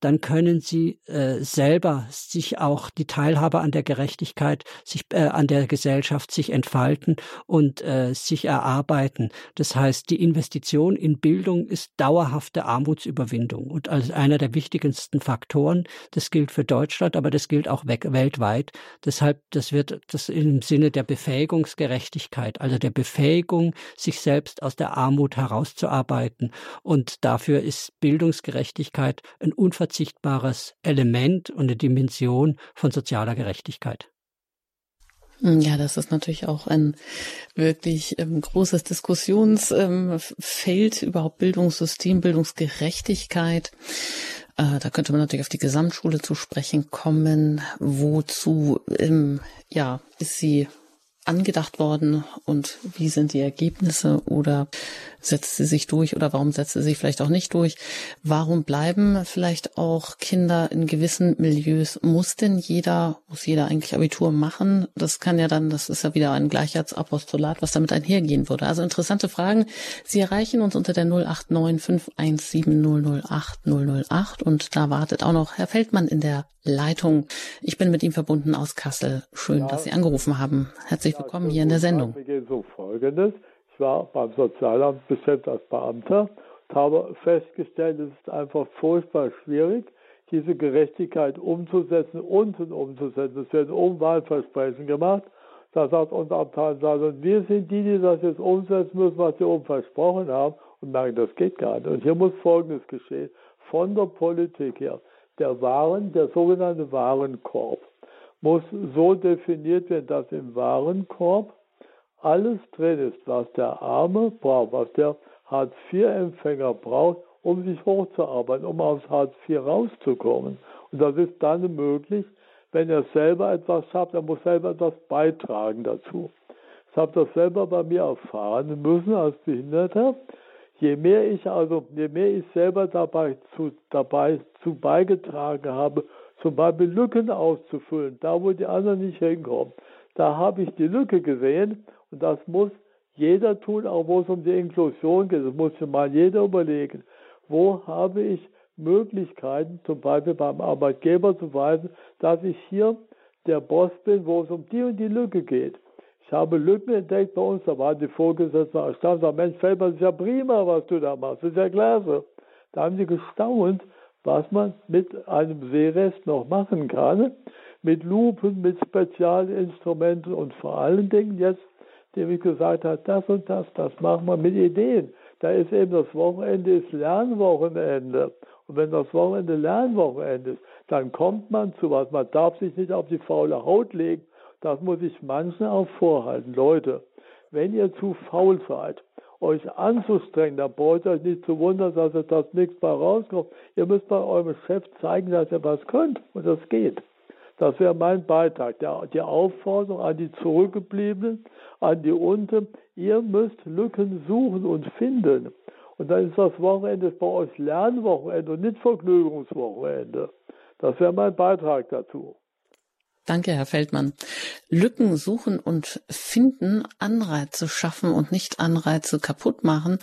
dann können sie äh, selber sich auch die Teilhabe an der Gerechtigkeit, sich äh, an der Gesellschaft sich entfalten und äh, sich erarbeiten. Das heißt, die Investition in Bildung ist dauerhafte Armutsüberwindung und als einer der wichtigsten Faktoren. Das gilt für Deutschland, aber das gilt auch weltweit. Deshalb, das wird das im Sinne der Befähigungsgerechtigkeit, also der Befähigung, sich selbst aus der Armut herauszuarbeiten. Und dafür ist Bildungsgerechtigkeit ein unverzichtbares unverzichtbares Element und eine Dimension von sozialer Gerechtigkeit. Hm, ja, das ist natürlich auch ein wirklich ähm, großes Diskussionsfeld, ähm, überhaupt Bildungssystem, Bildungsgerechtigkeit. Äh, da könnte man natürlich auf die Gesamtschule zu sprechen kommen. Wozu ähm, ja, ist sie angedacht worden und wie sind die Ergebnisse oder setzt sie sich durch oder warum setzt sie sich vielleicht auch nicht durch? Warum bleiben vielleicht auch Kinder in gewissen Milieus? Muss denn jeder, muss jeder eigentlich Abitur machen? Das kann ja dann, das ist ja wieder ein Gleichheitsapostolat, was damit einhergehen würde. Also interessante Fragen. Sie erreichen uns unter der 089 517 008 008 und da wartet auch noch Herr Feldmann in der Leitung. Ich bin mit ihm verbunden aus Kassel. Schön, ja, dass Sie angerufen haben. Herzlich willkommen ja, hier in der Sendung. So Folgendes. War beim Sozialamt bestellt als Beamter und habe festgestellt, es ist einfach furchtbar schwierig, diese Gerechtigkeit umzusetzen, unten umzusetzen. Es werden Umwahlversprechen gemacht. Da sagt unser Abteilungsleiter, wir sind die, die das jetzt umsetzen müssen, was sie oben versprochen haben und merken, das geht gar nicht. Und hier muss Folgendes geschehen. Von der Politik her der Waren, der sogenannte Warenkorb, muss so definiert werden, dass im Warenkorb alles drin ist, was der Arme braucht, was der Hartz-IV-Empfänger braucht, um sich hochzuarbeiten, um aus Hartz IV rauszukommen. Und das ist dann möglich, wenn er selber etwas schafft, er muss selber etwas beitragen dazu. Ich habe das selber bei mir erfahren müssen als Behinderter. Je mehr ich also, je mehr ich selber dabei zu, dabei zu beigetragen habe, zum Beispiel Lücken auszufüllen, da wo die anderen nicht hinkommen, da habe ich die Lücke gesehen und das muss jeder tun, auch wo es um die Inklusion geht. Das muss sich mal jeder überlegen. Wo habe ich Möglichkeiten, zum Beispiel beim Arbeitgeber zu weisen, dass ich hier der Boss bin, wo es um die und die Lücke geht. Ich habe Lücken entdeckt bei uns, da waren die Vorgesetzten erstaunt, sagen, Mensch, Feldmann, das ist ja prima, was du da machst, das ist ja klasse. Da haben sie gestaunt, was man mit einem Seerest noch machen kann, mit Lupen, mit Spezialinstrumenten und vor allen Dingen jetzt, dem ich gesagt habe, das und das, das machen wir mit Ideen. Da ist eben das Wochenende ist Lernwochenende. Und wenn das Wochenende Lernwochenende ist, dann kommt man zu was. Man darf sich nicht auf die faule Haut legen, das muss ich manchen auch vorhalten. Leute, wenn ihr zu faul seid, euch anzustrengen, dann braucht ihr euch nicht zu wundern, dass es das nichts bei rauskommt. Ihr müsst bei eurem Chef zeigen, dass ihr was könnt. Und das geht. Das wäre mein Beitrag. Der, die Aufforderung an die Zurückgebliebenen, an die Unten. Ihr müsst Lücken suchen und finden. Und dann ist das Wochenende bei euch Lernwochenende und nicht Vergnügungswochenende. Das wäre mein Beitrag dazu. Danke, Herr Feldmann. Lücken suchen und finden, Anreize schaffen und nicht Anreize kaputt machen.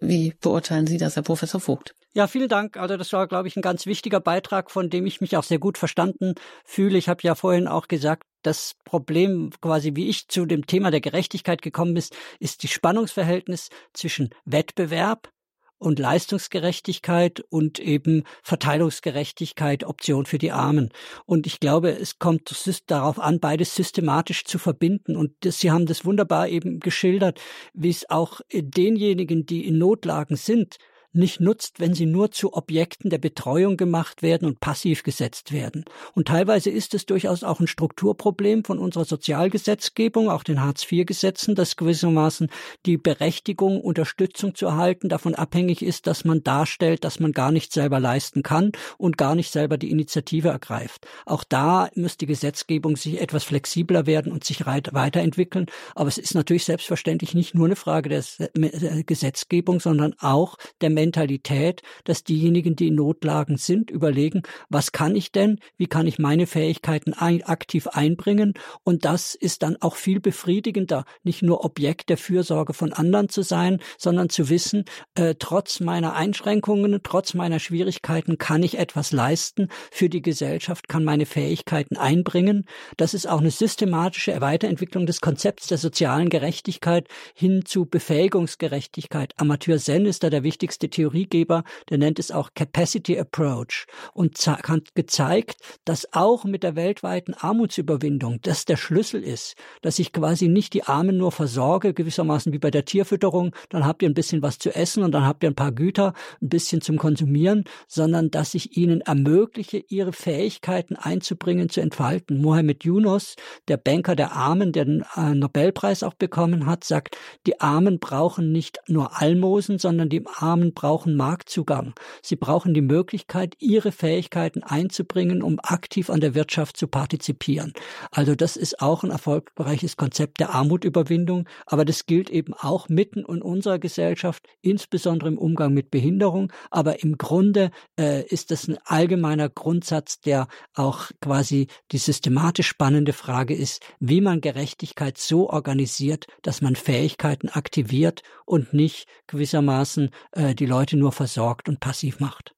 Wie beurteilen Sie das, Herr Professor Vogt? Ja, vielen Dank. Also das war, glaube ich, ein ganz wichtiger Beitrag, von dem ich mich auch sehr gut verstanden fühle. Ich habe ja vorhin auch gesagt, das Problem quasi, wie ich zu dem Thema der Gerechtigkeit gekommen bin, ist die Spannungsverhältnis zwischen Wettbewerb und Leistungsgerechtigkeit und eben Verteilungsgerechtigkeit, Option für die Armen. Und ich glaube, es kommt darauf an, beides systematisch zu verbinden. Und das, Sie haben das wunderbar eben geschildert, wie es auch denjenigen, die in Notlagen sind, nicht nutzt, wenn sie nur zu Objekten der Betreuung gemacht werden und passiv gesetzt werden. Und teilweise ist es durchaus auch ein Strukturproblem von unserer Sozialgesetzgebung, auch den Hartz-IV-Gesetzen, dass gewissermaßen die Berechtigung, Unterstützung zu erhalten, davon abhängig ist, dass man darstellt, dass man gar nicht selber leisten kann und gar nicht selber die Initiative ergreift. Auch da muss die Gesetzgebung sich etwas flexibler werden und sich weiterentwickeln. Aber es ist natürlich selbstverständlich nicht nur eine Frage der Gesetzgebung, sondern auch der Mentalität, dass diejenigen, die in Notlagen sind, überlegen, was kann ich denn, wie kann ich meine Fähigkeiten ein, aktiv einbringen und das ist dann auch viel befriedigender, nicht nur Objekt der Fürsorge von anderen zu sein, sondern zu wissen, äh, trotz meiner Einschränkungen, trotz meiner Schwierigkeiten kann ich etwas leisten für die Gesellschaft, kann meine Fähigkeiten einbringen. Das ist auch eine systematische Weiterentwicklung des Konzepts der sozialen Gerechtigkeit hin zu Befähigungsgerechtigkeit. Amateur Zen ist da der wichtigste Theoriegeber, der nennt es auch Capacity Approach und hat gezeigt, dass auch mit der weltweiten Armutsüberwindung das der Schlüssel ist, dass ich quasi nicht die Armen nur versorge, gewissermaßen wie bei der Tierfütterung, dann habt ihr ein bisschen was zu essen und dann habt ihr ein paar Güter, ein bisschen zum Konsumieren, sondern dass ich ihnen ermögliche, ihre Fähigkeiten einzubringen, zu entfalten. Mohammed Yunus, der Banker der Armen, der den äh, Nobelpreis auch bekommen hat, sagt, die Armen brauchen nicht nur Almosen, sondern die Armen brauchen Marktzugang. Sie brauchen die Möglichkeit, ihre Fähigkeiten einzubringen, um aktiv an der Wirtschaft zu partizipieren. Also das ist auch ein erfolgreiches Konzept der Armutüberwindung, aber das gilt eben auch mitten in unserer Gesellschaft, insbesondere im Umgang mit Behinderung. Aber im Grunde äh, ist das ein allgemeiner Grundsatz, der auch quasi die systematisch spannende Frage ist, wie man Gerechtigkeit so organisiert, dass man Fähigkeiten aktiviert und nicht gewissermaßen äh, die Leute nur versorgt und passiv macht.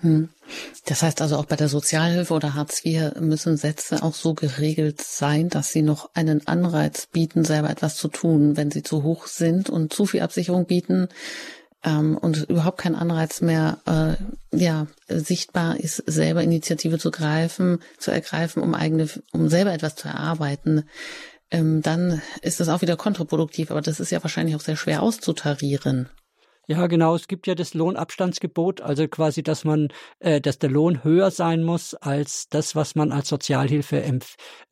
Hm. Das heißt also auch bei der Sozialhilfe oder Hartz IV müssen Sätze auch so geregelt sein, dass sie noch einen Anreiz bieten, selber etwas zu tun. Wenn sie zu hoch sind und zu viel Absicherung bieten ähm, und überhaupt kein Anreiz mehr äh, ja sichtbar ist, selber Initiative zu greifen, zu ergreifen, um eigene, um selber etwas zu erarbeiten, ähm, dann ist das auch wieder kontraproduktiv. Aber das ist ja wahrscheinlich auch sehr schwer auszutarieren. Ja, genau. Es gibt ja das Lohnabstandsgebot, also quasi, dass man, äh, dass der Lohn höher sein muss als das, was man als Sozialhilfe äh,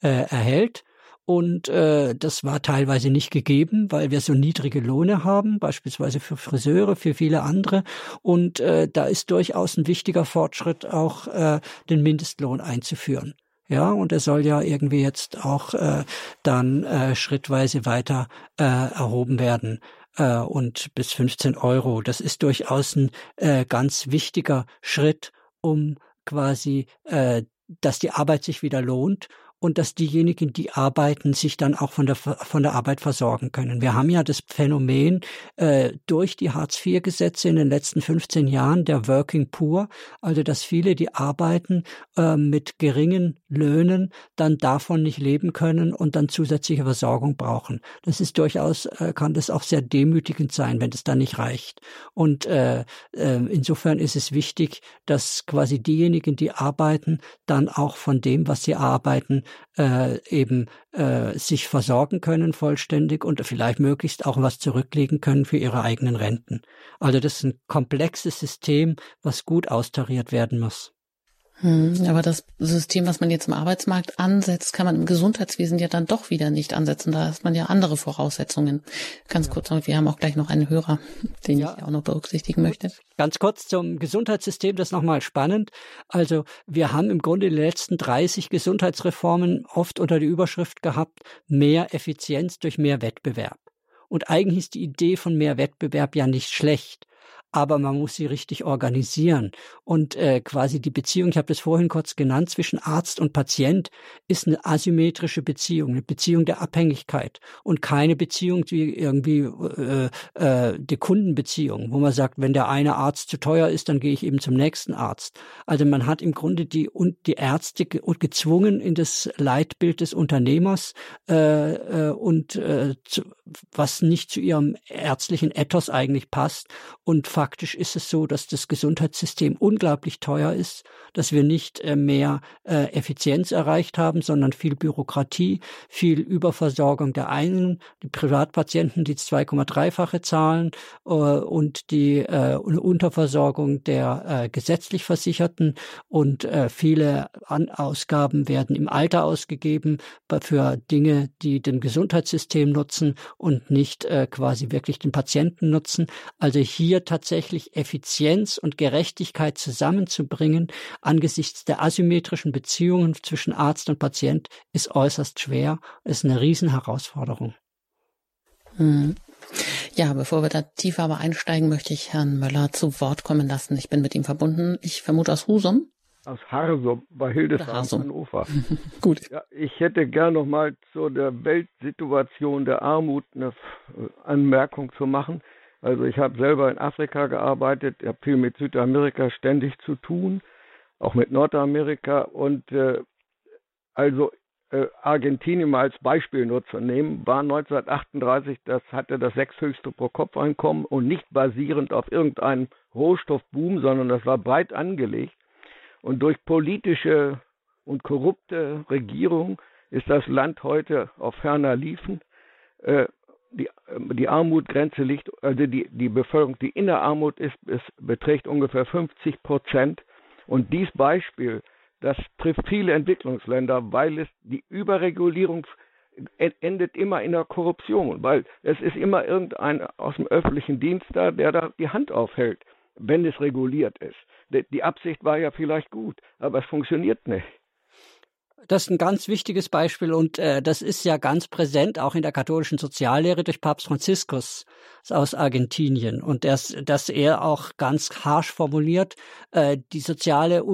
erhält. Und äh, das war teilweise nicht gegeben, weil wir so niedrige Lohne haben, beispielsweise für Friseure, für viele andere. Und äh, da ist durchaus ein wichtiger Fortschritt, auch äh, den Mindestlohn einzuführen. Ja, und er soll ja irgendwie jetzt auch äh, dann äh, schrittweise weiter äh, erhoben werden äh, und bis 15 Euro. Das ist durchaus ein äh, ganz wichtiger Schritt, um quasi, äh, dass die Arbeit sich wieder lohnt und dass diejenigen, die arbeiten, sich dann auch von der, von der Arbeit versorgen können. Wir haben ja das Phänomen äh, durch die Hartz-IV-Gesetze in den letzten 15 Jahren der Working Poor, also dass viele, die arbeiten, äh, mit geringen Löhnen dann davon nicht leben können und dann zusätzliche Versorgung brauchen. Das ist durchaus, äh, kann das auch sehr demütigend sein, wenn es dann nicht reicht. Und äh, äh, insofern ist es wichtig, dass quasi diejenigen, die arbeiten, dann auch von dem, was sie arbeiten, äh, eben äh, sich versorgen können vollständig und vielleicht möglichst auch was zurücklegen können für ihre eigenen Renten. Also das ist ein komplexes System, was gut austariert werden muss. Hm, aber das System, was man jetzt im Arbeitsmarkt ansetzt, kann man im Gesundheitswesen ja dann doch wieder nicht ansetzen. Da hat man ja andere Voraussetzungen. Ganz ja. kurz noch, wir haben auch gleich noch einen Hörer, den ja. ich auch noch berücksichtigen möchte. Ganz kurz zum Gesundheitssystem, das ist nochmal spannend. Also wir haben im Grunde die letzten 30 Gesundheitsreformen oft unter die Überschrift gehabt, mehr Effizienz durch mehr Wettbewerb. Und eigentlich ist die Idee von mehr Wettbewerb ja nicht schlecht. Aber man muss sie richtig organisieren. Und äh, quasi die Beziehung, ich habe das vorhin kurz genannt, zwischen Arzt und Patient ist eine asymmetrische Beziehung, eine Beziehung der Abhängigkeit und keine Beziehung wie irgendwie äh, äh, die Kundenbeziehung, wo man sagt, wenn der eine Arzt zu teuer ist, dann gehe ich eben zum nächsten Arzt. Also man hat im Grunde die und die Ärzte gezwungen in das Leitbild des Unternehmers äh, äh, und äh, zu, was nicht zu ihrem ärztlichen Ethos eigentlich passt. Und faktisch ist es so, dass das Gesundheitssystem unglaublich teuer ist, dass wir nicht äh, mehr äh, Effizienz erreicht haben, sondern viel Bürokratie, viel Überversorgung der einen, die Privatpatienten, die 2,3-fache zahlen äh, und die Unterversorgung der gesetzlich Versicherten und viele Ausgaben werden im Alter ausgegeben für Dinge, die dem Gesundheitssystem nutzen und nicht quasi wirklich den Patienten nutzen. Also hier tatsächlich Effizienz und Gerechtigkeit zusammenzubringen angesichts der asymmetrischen Beziehungen zwischen Arzt und Patient ist äußerst schwer, ist eine Riesenherausforderung. Hm. Ja, bevor wir da tiefer aber einsteigen, möchte ich Herrn Möller zu Wort kommen lassen. Ich bin mit ihm verbunden. Ich vermute aus Husum. Aus Harsum bei Hildesheim, Hannover. Gut. Ja, ich hätte gern noch mal zu der Weltsituation der Armut eine Anmerkung zu machen. Also ich habe selber in Afrika gearbeitet, habe viel mit Südamerika ständig zu tun, auch mit Nordamerika und äh, also äh, Argentinien mal als Beispiel nur zu nehmen, war 1938, das hatte das sechshöchste Pro-Kopf-Einkommen und nicht basierend auf irgendeinem Rohstoffboom, sondern das war breit angelegt. Und durch politische und korrupte Regierung ist das Land heute auf ferner Liefen. Äh, die, die Armutgrenze liegt, also die, die Bevölkerung, die in der Armut ist, ist, beträgt ungefähr 50 Prozent. Und dies Beispiel, das trifft viele Entwicklungsländer, weil es die Überregulierung endet immer in der Korruption, weil es ist immer irgendein aus dem öffentlichen Dienst da, der da die Hand aufhält, wenn es reguliert ist die Absicht war ja vielleicht gut, aber es funktioniert nicht. Das ist ein ganz wichtiges Beispiel und äh, das ist ja ganz präsent auch in der katholischen Soziallehre durch Papst Franziskus aus Argentinien und das, dass er auch ganz harsch formuliert, äh, die soziale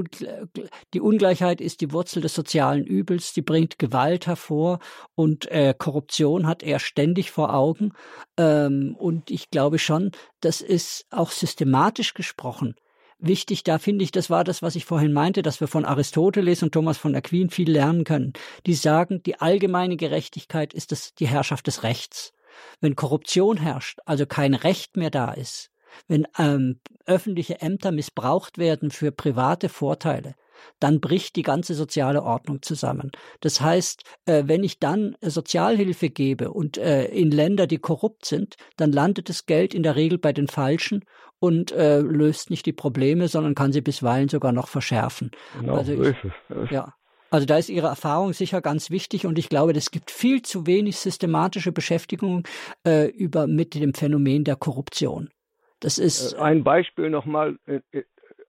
die Ungleichheit ist die Wurzel des sozialen Übels, die bringt Gewalt hervor und äh, Korruption hat er ständig vor Augen. Ähm, und ich glaube schon, das ist auch systematisch gesprochen wichtig, da finde ich, das war das, was ich vorhin meinte, dass wir von Aristoteles und Thomas von Aquin viel lernen können. Die sagen, die allgemeine Gerechtigkeit ist das, die Herrschaft des Rechts. Wenn Korruption herrscht, also kein Recht mehr da ist, wenn ähm, öffentliche Ämter missbraucht werden für private Vorteile, dann bricht die ganze soziale Ordnung zusammen. Das heißt, äh, wenn ich dann Sozialhilfe gebe und äh, in Länder, die korrupt sind, dann landet das Geld in der Regel bei den Falschen und äh, löst nicht die Probleme, sondern kann sie bisweilen sogar noch verschärfen. Genau, also ich, ja. Also da ist Ihre Erfahrung sicher ganz wichtig und ich glaube, es gibt viel zu wenig systematische Beschäftigung äh, über mit dem Phänomen der Korruption. Das ist ein Beispiel nochmal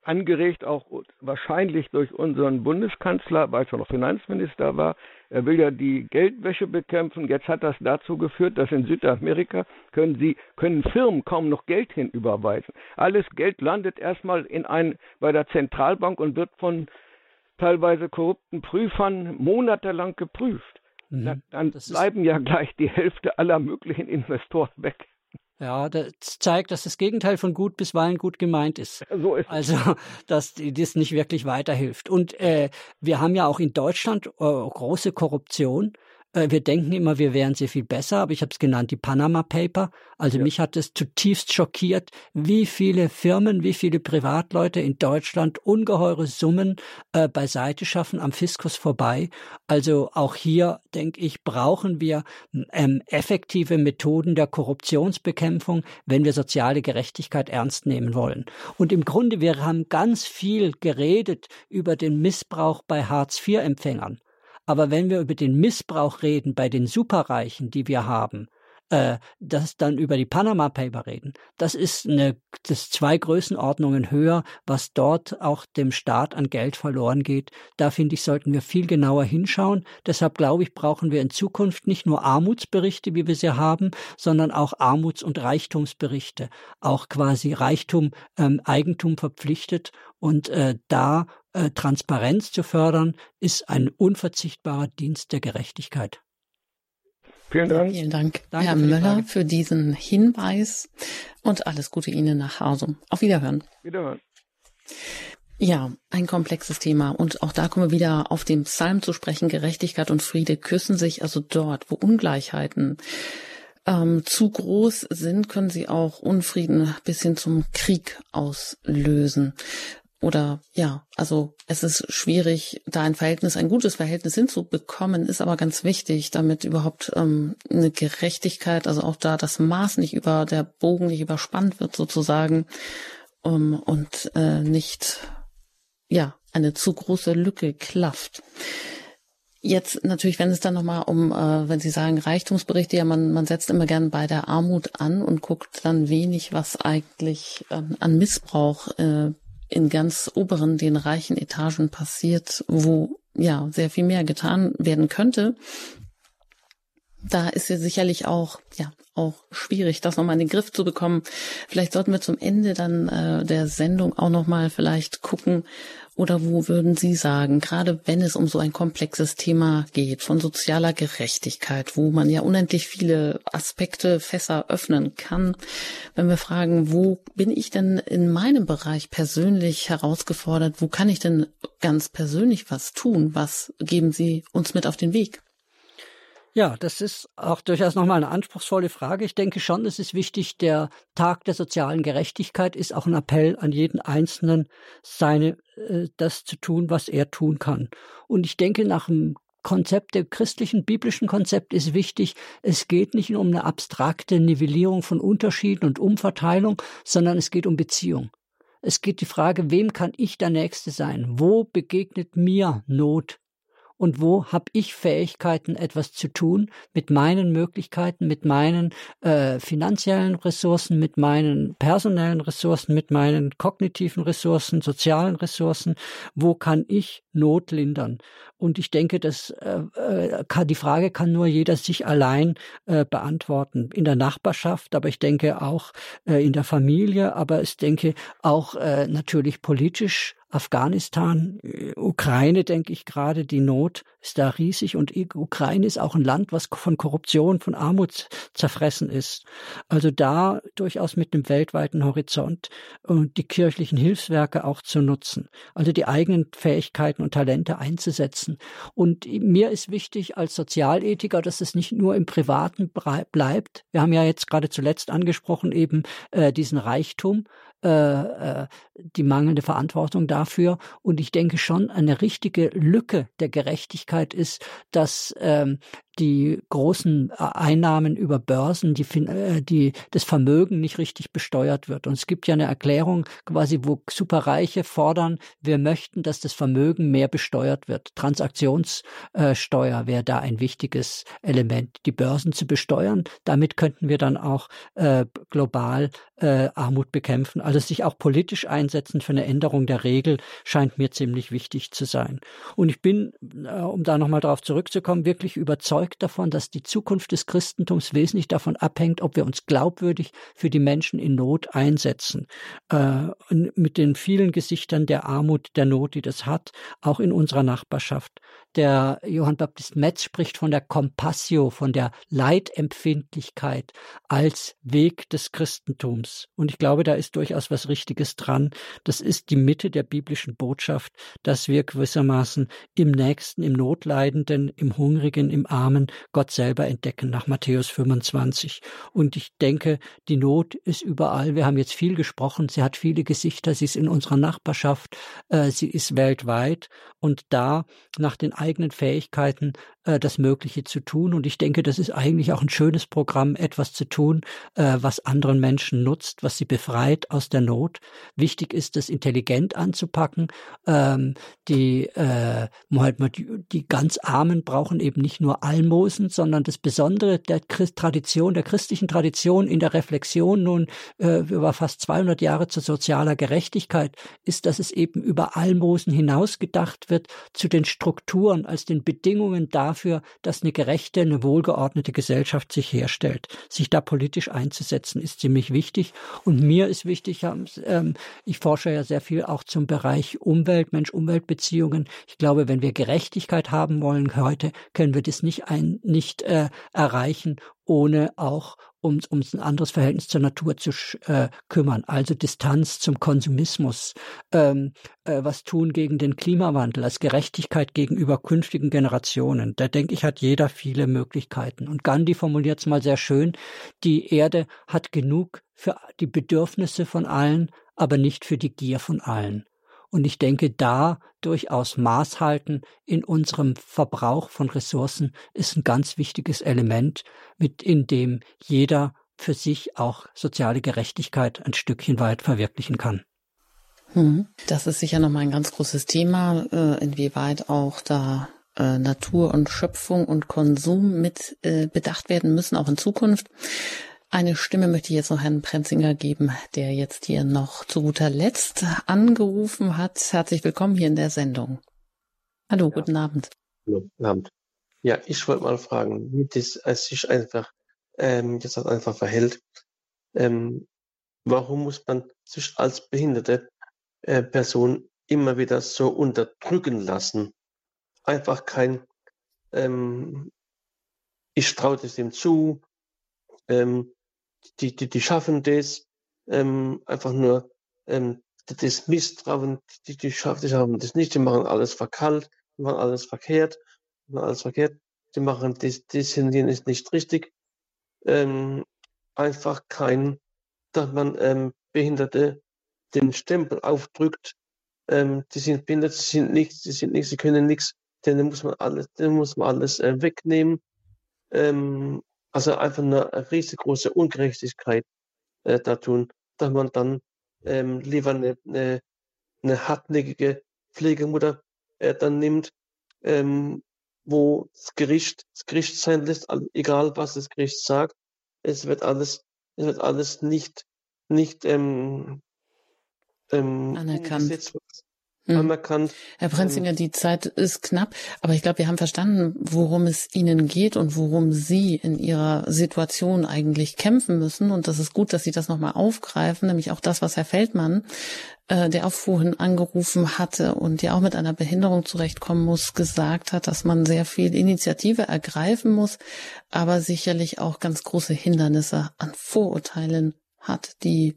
angeregt auch wahrscheinlich durch unseren Bundeskanzler, weil er noch Finanzminister war. Er will ja die Geldwäsche bekämpfen. Jetzt hat das dazu geführt, dass in Südamerika können sie können Firmen kaum noch Geld hinüberweisen. Alles Geld landet erstmal in ein bei der Zentralbank und wird von teilweise korrupten Prüfern monatelang geprüft. Mhm. Dann bleiben ja gleich die Hälfte aller möglichen Investoren weg. Ja, das zeigt, dass das Gegenteil von gut bisweilen gut gemeint ist. So ist also, dass das nicht wirklich weiterhilft. Und äh, wir haben ja auch in Deutschland äh, große Korruption. Äh, wir denken immer, wir wären sehr viel besser, aber ich habe es genannt, die Panama Paper. Also ja. mich hat es zutiefst schockiert, wie viele Firmen, wie viele Privatleute in Deutschland ungeheure Summen äh, beiseite schaffen am Fiskus vorbei. Also auch hier, denke ich, brauchen wir ähm, effektive Methoden der Korruptionsbekämpfung, wenn wir soziale Gerechtigkeit ernst nehmen wollen. Und im Grunde, wir haben ganz viel geredet über den Missbrauch bei Hartz-IV-Empfängern. Aber wenn wir über den Missbrauch reden bei den Superreichen, die wir haben, äh, das dann über die Panama Paper reden. Das ist eine, das zwei Größenordnungen höher, was dort auch dem Staat an Geld verloren geht. Da finde ich, sollten wir viel genauer hinschauen. Deshalb glaube ich, brauchen wir in Zukunft nicht nur Armutsberichte, wie wir sie haben, sondern auch Armuts- und Reichtumsberichte. Auch quasi Reichtum, ähm, Eigentum verpflichtet und äh, da äh, Transparenz zu fördern, ist ein unverzichtbarer Dienst der Gerechtigkeit. Vielen Dank. Vielen Dank, Danke Herr für Müller, Frage. für diesen Hinweis und alles Gute Ihnen nach Hause. Auf Wiederhören. Wiederhören. Ja, ein komplexes Thema. Und auch da kommen wir wieder auf den Psalm zu sprechen. Gerechtigkeit und Friede küssen sich. Also dort, wo Ungleichheiten ähm, zu groß sind, können sie auch Unfrieden bis hin zum Krieg auslösen oder ja, also es ist schwierig, da ein Verhältnis, ein gutes Verhältnis hinzubekommen, ist aber ganz wichtig, damit überhaupt ähm, eine Gerechtigkeit, also auch da das Maß nicht über der Bogen nicht überspannt wird sozusagen um, und äh, nicht ja eine zu große Lücke klafft. Jetzt natürlich, wenn es dann nochmal um, äh, wenn Sie sagen Reichtumsberichte, ja, man, man setzt immer gern bei der Armut an und guckt dann wenig, was eigentlich ähm, an Missbrauch äh, in ganz oberen, den reichen Etagen passiert, wo ja sehr viel mehr getan werden könnte. Da ist ja sicherlich auch, ja, auch schwierig, das nochmal in den Griff zu bekommen. Vielleicht sollten wir zum Ende dann äh, der Sendung auch nochmal vielleicht gucken, oder wo würden Sie sagen, gerade wenn es um so ein komplexes Thema geht, von sozialer Gerechtigkeit, wo man ja unendlich viele Aspekte, Fässer öffnen kann, wenn wir fragen, wo bin ich denn in meinem Bereich persönlich herausgefordert, wo kann ich denn ganz persönlich was tun, was geben Sie uns mit auf den Weg? Ja, das ist auch durchaus nochmal eine anspruchsvolle Frage. Ich denke schon, es ist wichtig, der Tag der sozialen Gerechtigkeit ist auch ein Appell an jeden Einzelnen, seine, äh, das zu tun, was er tun kann. Und ich denke, nach dem Konzept, der christlichen, biblischen Konzept ist wichtig. Es geht nicht um eine abstrakte Nivellierung von Unterschieden und Umverteilung, sondern es geht um Beziehung. Es geht die Frage, wem kann ich der Nächste sein? Wo begegnet mir Not? Und wo habe ich Fähigkeiten, etwas zu tun mit meinen Möglichkeiten, mit meinen äh, finanziellen Ressourcen, mit meinen personellen Ressourcen, mit meinen kognitiven Ressourcen, sozialen Ressourcen, wo kann ich Not lindern? Und ich denke, dass äh, äh, kann, die Frage kann nur jeder sich allein äh, beantworten. In der Nachbarschaft, aber ich denke auch äh, in der Familie, aber ich denke auch äh, natürlich politisch Afghanistan, äh, Ukraine, denke ich gerade, die Not ist da riesig und Ukraine ist auch ein Land, was von Korruption, von Armut zerfressen ist. Also da durchaus mit einem weltweiten Horizont und die kirchlichen Hilfswerke auch zu nutzen, also die eigenen Fähigkeiten und Talente einzusetzen. Und mir ist wichtig als Sozialethiker, dass es nicht nur im Privaten bleibt. Wir haben ja jetzt gerade zuletzt angesprochen eben äh, diesen Reichtum, äh, äh, die mangelnde Verantwortung dafür. Und ich denke schon, eine richtige Lücke der Gerechtigkeit ist, dass ähm, die großen äh, Einnahmen über Börsen, die, äh, die das Vermögen nicht richtig besteuert wird. Und es gibt ja eine Erklärung quasi, wo Superreiche fordern, wir möchten, dass das Vermögen mehr besteuert wird. Transaktionssteuer wäre da ein wichtiges Element, die Börsen zu besteuern. Damit könnten wir dann auch äh, global äh, Armut bekämpfen. Also sich auch politisch einsetzen für eine Änderung der Regel scheint mir ziemlich wichtig zu sein. Und ich bin, äh, um da nochmal darauf zurückzukommen, wirklich überzeugt, überzeugt davon, dass die Zukunft des Christentums wesentlich davon abhängt, ob wir uns glaubwürdig für die Menschen in Not einsetzen. Äh, mit den vielen Gesichtern der Armut, der Not, die das hat, auch in unserer Nachbarschaft. Der Johann Baptist Metz spricht von der Compassio, von der Leidempfindlichkeit als Weg des Christentums. Und ich glaube, da ist durchaus was Richtiges dran. Das ist die Mitte der biblischen Botschaft, dass wir gewissermaßen im Nächsten, im Notleidenden, im Hungrigen, im Armen Gott selber entdecken, nach Matthäus 25. Und ich denke, die Not ist überall. Wir haben jetzt viel gesprochen. Sie hat viele Gesichter. Sie ist in unserer Nachbarschaft. Äh, sie ist weltweit. Und da nach den eigenen Fähigkeiten äh, das Mögliche zu tun. Und ich denke, das ist eigentlich auch ein schönes Programm, etwas zu tun, äh, was anderen Menschen nutzt, was sie befreit aus der Not. Wichtig ist, das intelligent anzupacken. Ähm, die, äh, die, ganz Armen brauchen eben nicht nur Almosen, Almosen, sondern das Besondere der Christ Tradition, der christlichen Tradition in der Reflexion nun äh, über fast 200 Jahre zu sozialer Gerechtigkeit ist, dass es eben über Almosen hinaus gedacht wird zu den Strukturen als den Bedingungen dafür, dass eine gerechte, eine wohlgeordnete Gesellschaft sich herstellt. Sich da politisch einzusetzen ist ziemlich wichtig und mir ist wichtig, ähm, ich forsche ja sehr viel auch zum Bereich Umwelt, Mensch-Umwelt-Beziehungen. Ich glaube, wenn wir Gerechtigkeit haben wollen heute, können wir das nicht ein, nicht äh, erreichen, ohne auch um, um ein anderes Verhältnis zur Natur zu äh, kümmern. Also Distanz zum Konsumismus, ähm, äh, was tun gegen den Klimawandel, als Gerechtigkeit gegenüber künftigen Generationen. Da denke ich, hat jeder viele Möglichkeiten. Und Gandhi formuliert es mal sehr schön, die Erde hat genug für die Bedürfnisse von allen, aber nicht für die Gier von allen. Und ich denke, da durchaus Maß halten in unserem Verbrauch von Ressourcen ist ein ganz wichtiges Element, mit in dem jeder für sich auch soziale Gerechtigkeit ein Stückchen weit verwirklichen kann. Hm. Das ist sicher nochmal ein ganz großes Thema, äh, inwieweit auch da äh, Natur und Schöpfung und Konsum mit äh, bedacht werden müssen, auch in Zukunft. Eine Stimme möchte ich jetzt noch Herrn Prenzinger geben, der jetzt hier noch zu guter Letzt angerufen hat. Herzlich willkommen hier in der Sendung. Hallo, ja. guten Abend. Hallo, guten Abend. Ja, ich wollte mal fragen, wie das sich einfach ähm, jetzt halt einfach verhält. Ähm, warum muss man sich als behinderte äh, Person immer wieder so unterdrücken lassen? Einfach kein, ähm, ich traue es dem zu, ähm, die, die, die schaffen das, ähm, einfach nur ähm, das Misstrauen, die, die schaffen, die schaffen das nicht, die machen alles verkalt, die machen alles verkehrt, die machen alles verkehrt, die machen das, das und ist nicht richtig. Ähm, einfach kein, dass man ähm, Behinderte den Stempel aufdrückt, ähm, die sind behindert, sie sind nichts, sie sind nichts, sie können nichts, denn muss man alles, dann muss man alles äh, wegnehmen. Ähm, also einfach eine riesengroße Ungerechtigkeit äh, da tun, dass man dann ähm, lieber eine, eine, eine hartnäckige Pflegemutter äh, dann nimmt, ähm, wo das Gericht das Gericht sein lässt, egal was das Gericht sagt, es wird alles, es wird alles nicht, nicht ähm, ähm, anerkannt hm. anerkannt. Herr Prenzinger, die Zeit ist knapp, aber ich glaube, wir haben verstanden, worum es Ihnen geht und worum Sie in Ihrer Situation eigentlich kämpfen müssen. Und das ist gut, dass Sie das nochmal aufgreifen, nämlich auch das, was Herr Feldmann, äh, der auch vorhin angerufen hatte und ja auch mit einer Behinderung zurechtkommen muss, gesagt hat, dass man sehr viel Initiative ergreifen muss, aber sicherlich auch ganz große Hindernisse an Vorurteilen hat, die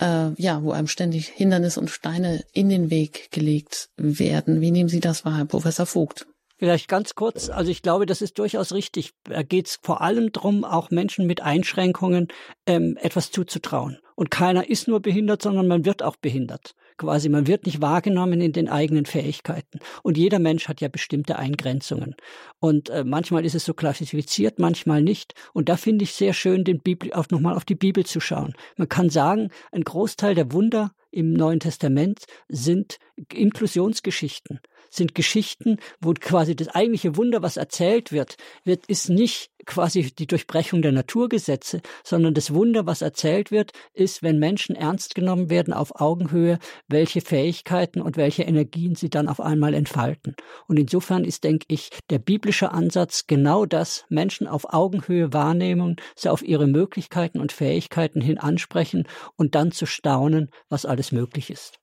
äh, ja, wo einem ständig Hindernisse und Steine in den Weg gelegt werden. Wie nehmen Sie das wahr, Herr Professor Vogt? Vielleicht ganz kurz, also ich glaube, das ist durchaus richtig. Da geht es vor allem darum, auch Menschen mit Einschränkungen ähm, etwas zuzutrauen. Und keiner ist nur behindert, sondern man wird auch behindert quasi, man wird nicht wahrgenommen in den eigenen Fähigkeiten. Und jeder Mensch hat ja bestimmte Eingrenzungen. Und äh, manchmal ist es so klassifiziert, manchmal nicht. Und da finde ich sehr schön, den Bibel, auf, nochmal auf die Bibel zu schauen. Man kann sagen, ein Großteil der Wunder im Neuen Testament sind Inklusionsgeschichten sind Geschichten, wo quasi das eigentliche Wunder, was erzählt wird, wird, ist nicht quasi die Durchbrechung der Naturgesetze, sondern das Wunder, was erzählt wird, ist, wenn Menschen ernst genommen werden auf Augenhöhe, welche Fähigkeiten und welche Energien sie dann auf einmal entfalten. Und insofern ist, denke ich, der biblische Ansatz genau das, Menschen auf Augenhöhe wahrnehmen, sie auf ihre Möglichkeiten und Fähigkeiten hin ansprechen und dann zu staunen, was alles möglich ist.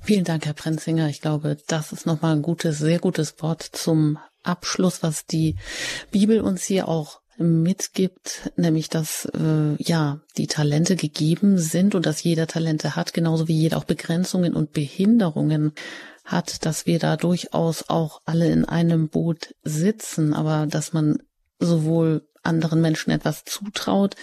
Vielen Dank, Herr Prenzinger. Ich glaube, das ist nochmal ein gutes, sehr gutes Wort zum Abschluss, was die Bibel uns hier auch mitgibt, nämlich dass äh, ja die Talente gegeben sind und dass jeder Talente hat, genauso wie jeder auch Begrenzungen und Behinderungen hat, dass wir da durchaus auch alle in einem Boot sitzen, aber dass man sowohl anderen Menschen etwas zutraut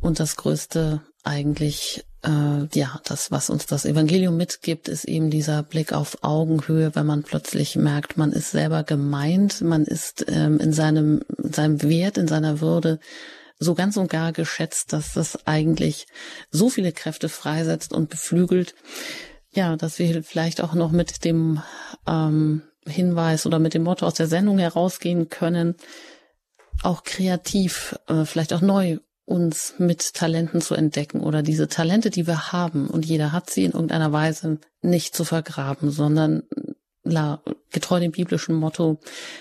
und das Größte eigentlich äh, ja, das, was uns das Evangelium mitgibt, ist eben dieser Blick auf Augenhöhe, wenn man plötzlich merkt, man ist selber gemeint, man ist ähm, in seinem, in seinem Wert, in seiner Würde so ganz und gar geschätzt, dass das eigentlich so viele Kräfte freisetzt und beflügelt, ja, dass wir vielleicht auch noch mit dem ähm, Hinweis oder mit dem Motto aus der Sendung herausgehen können, auch kreativ, äh, vielleicht auch neu uns mit Talenten zu entdecken oder diese Talente, die wir haben und jeder hat sie in irgendeiner Weise nicht zu vergraben, sondern getreu dem biblischen Motto,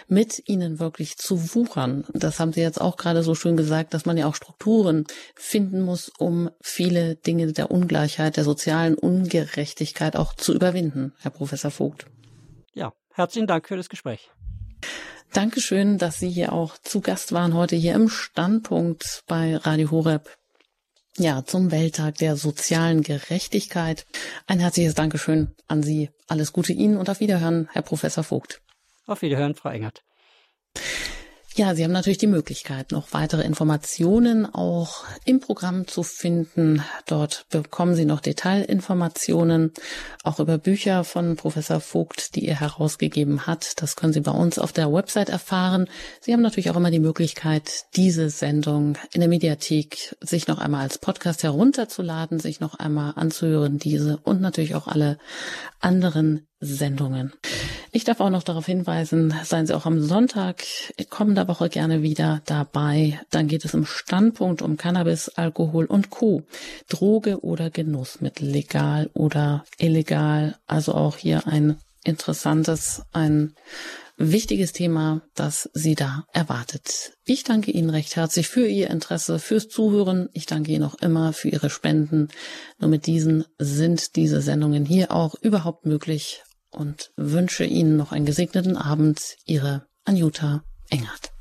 mit ihnen wirklich zu wuchern. Das haben Sie jetzt auch gerade so schön gesagt, dass man ja auch Strukturen finden muss, um viele Dinge der Ungleichheit, der sozialen Ungerechtigkeit auch zu überwinden, Herr Professor Vogt. Ja, herzlichen Dank für das Gespräch. Dankeschön, dass Sie hier auch zu Gast waren heute hier im Standpunkt bei Radio Horeb. Ja, zum Welttag der sozialen Gerechtigkeit. Ein herzliches Dankeschön an Sie. Alles Gute Ihnen und auf Wiederhören, Herr Professor Vogt. Auf Wiederhören, Frau Engert. Ja, Sie haben natürlich die Möglichkeit, noch weitere Informationen auch im Programm zu finden. Dort bekommen Sie noch Detailinformationen, auch über Bücher von Professor Vogt, die er herausgegeben hat. Das können Sie bei uns auf der Website erfahren. Sie haben natürlich auch immer die Möglichkeit, diese Sendung in der Mediathek sich noch einmal als Podcast herunterzuladen, sich noch einmal anzuhören, diese und natürlich auch alle anderen Sendungen. Ich darf auch noch darauf hinweisen, seien Sie auch am Sonntag kommender Woche gerne wieder dabei. Dann geht es im Standpunkt um Cannabis, Alkohol und Co. Droge oder Genussmittel, legal oder illegal. Also auch hier ein interessantes, ein wichtiges Thema, das Sie da erwartet. Ich danke Ihnen recht herzlich für Ihr Interesse, fürs Zuhören. Ich danke Ihnen auch immer für Ihre Spenden. Nur mit diesen sind diese Sendungen hier auch überhaupt möglich und wünsche Ihnen noch einen gesegneten Abend. Ihre Anjuta Engert.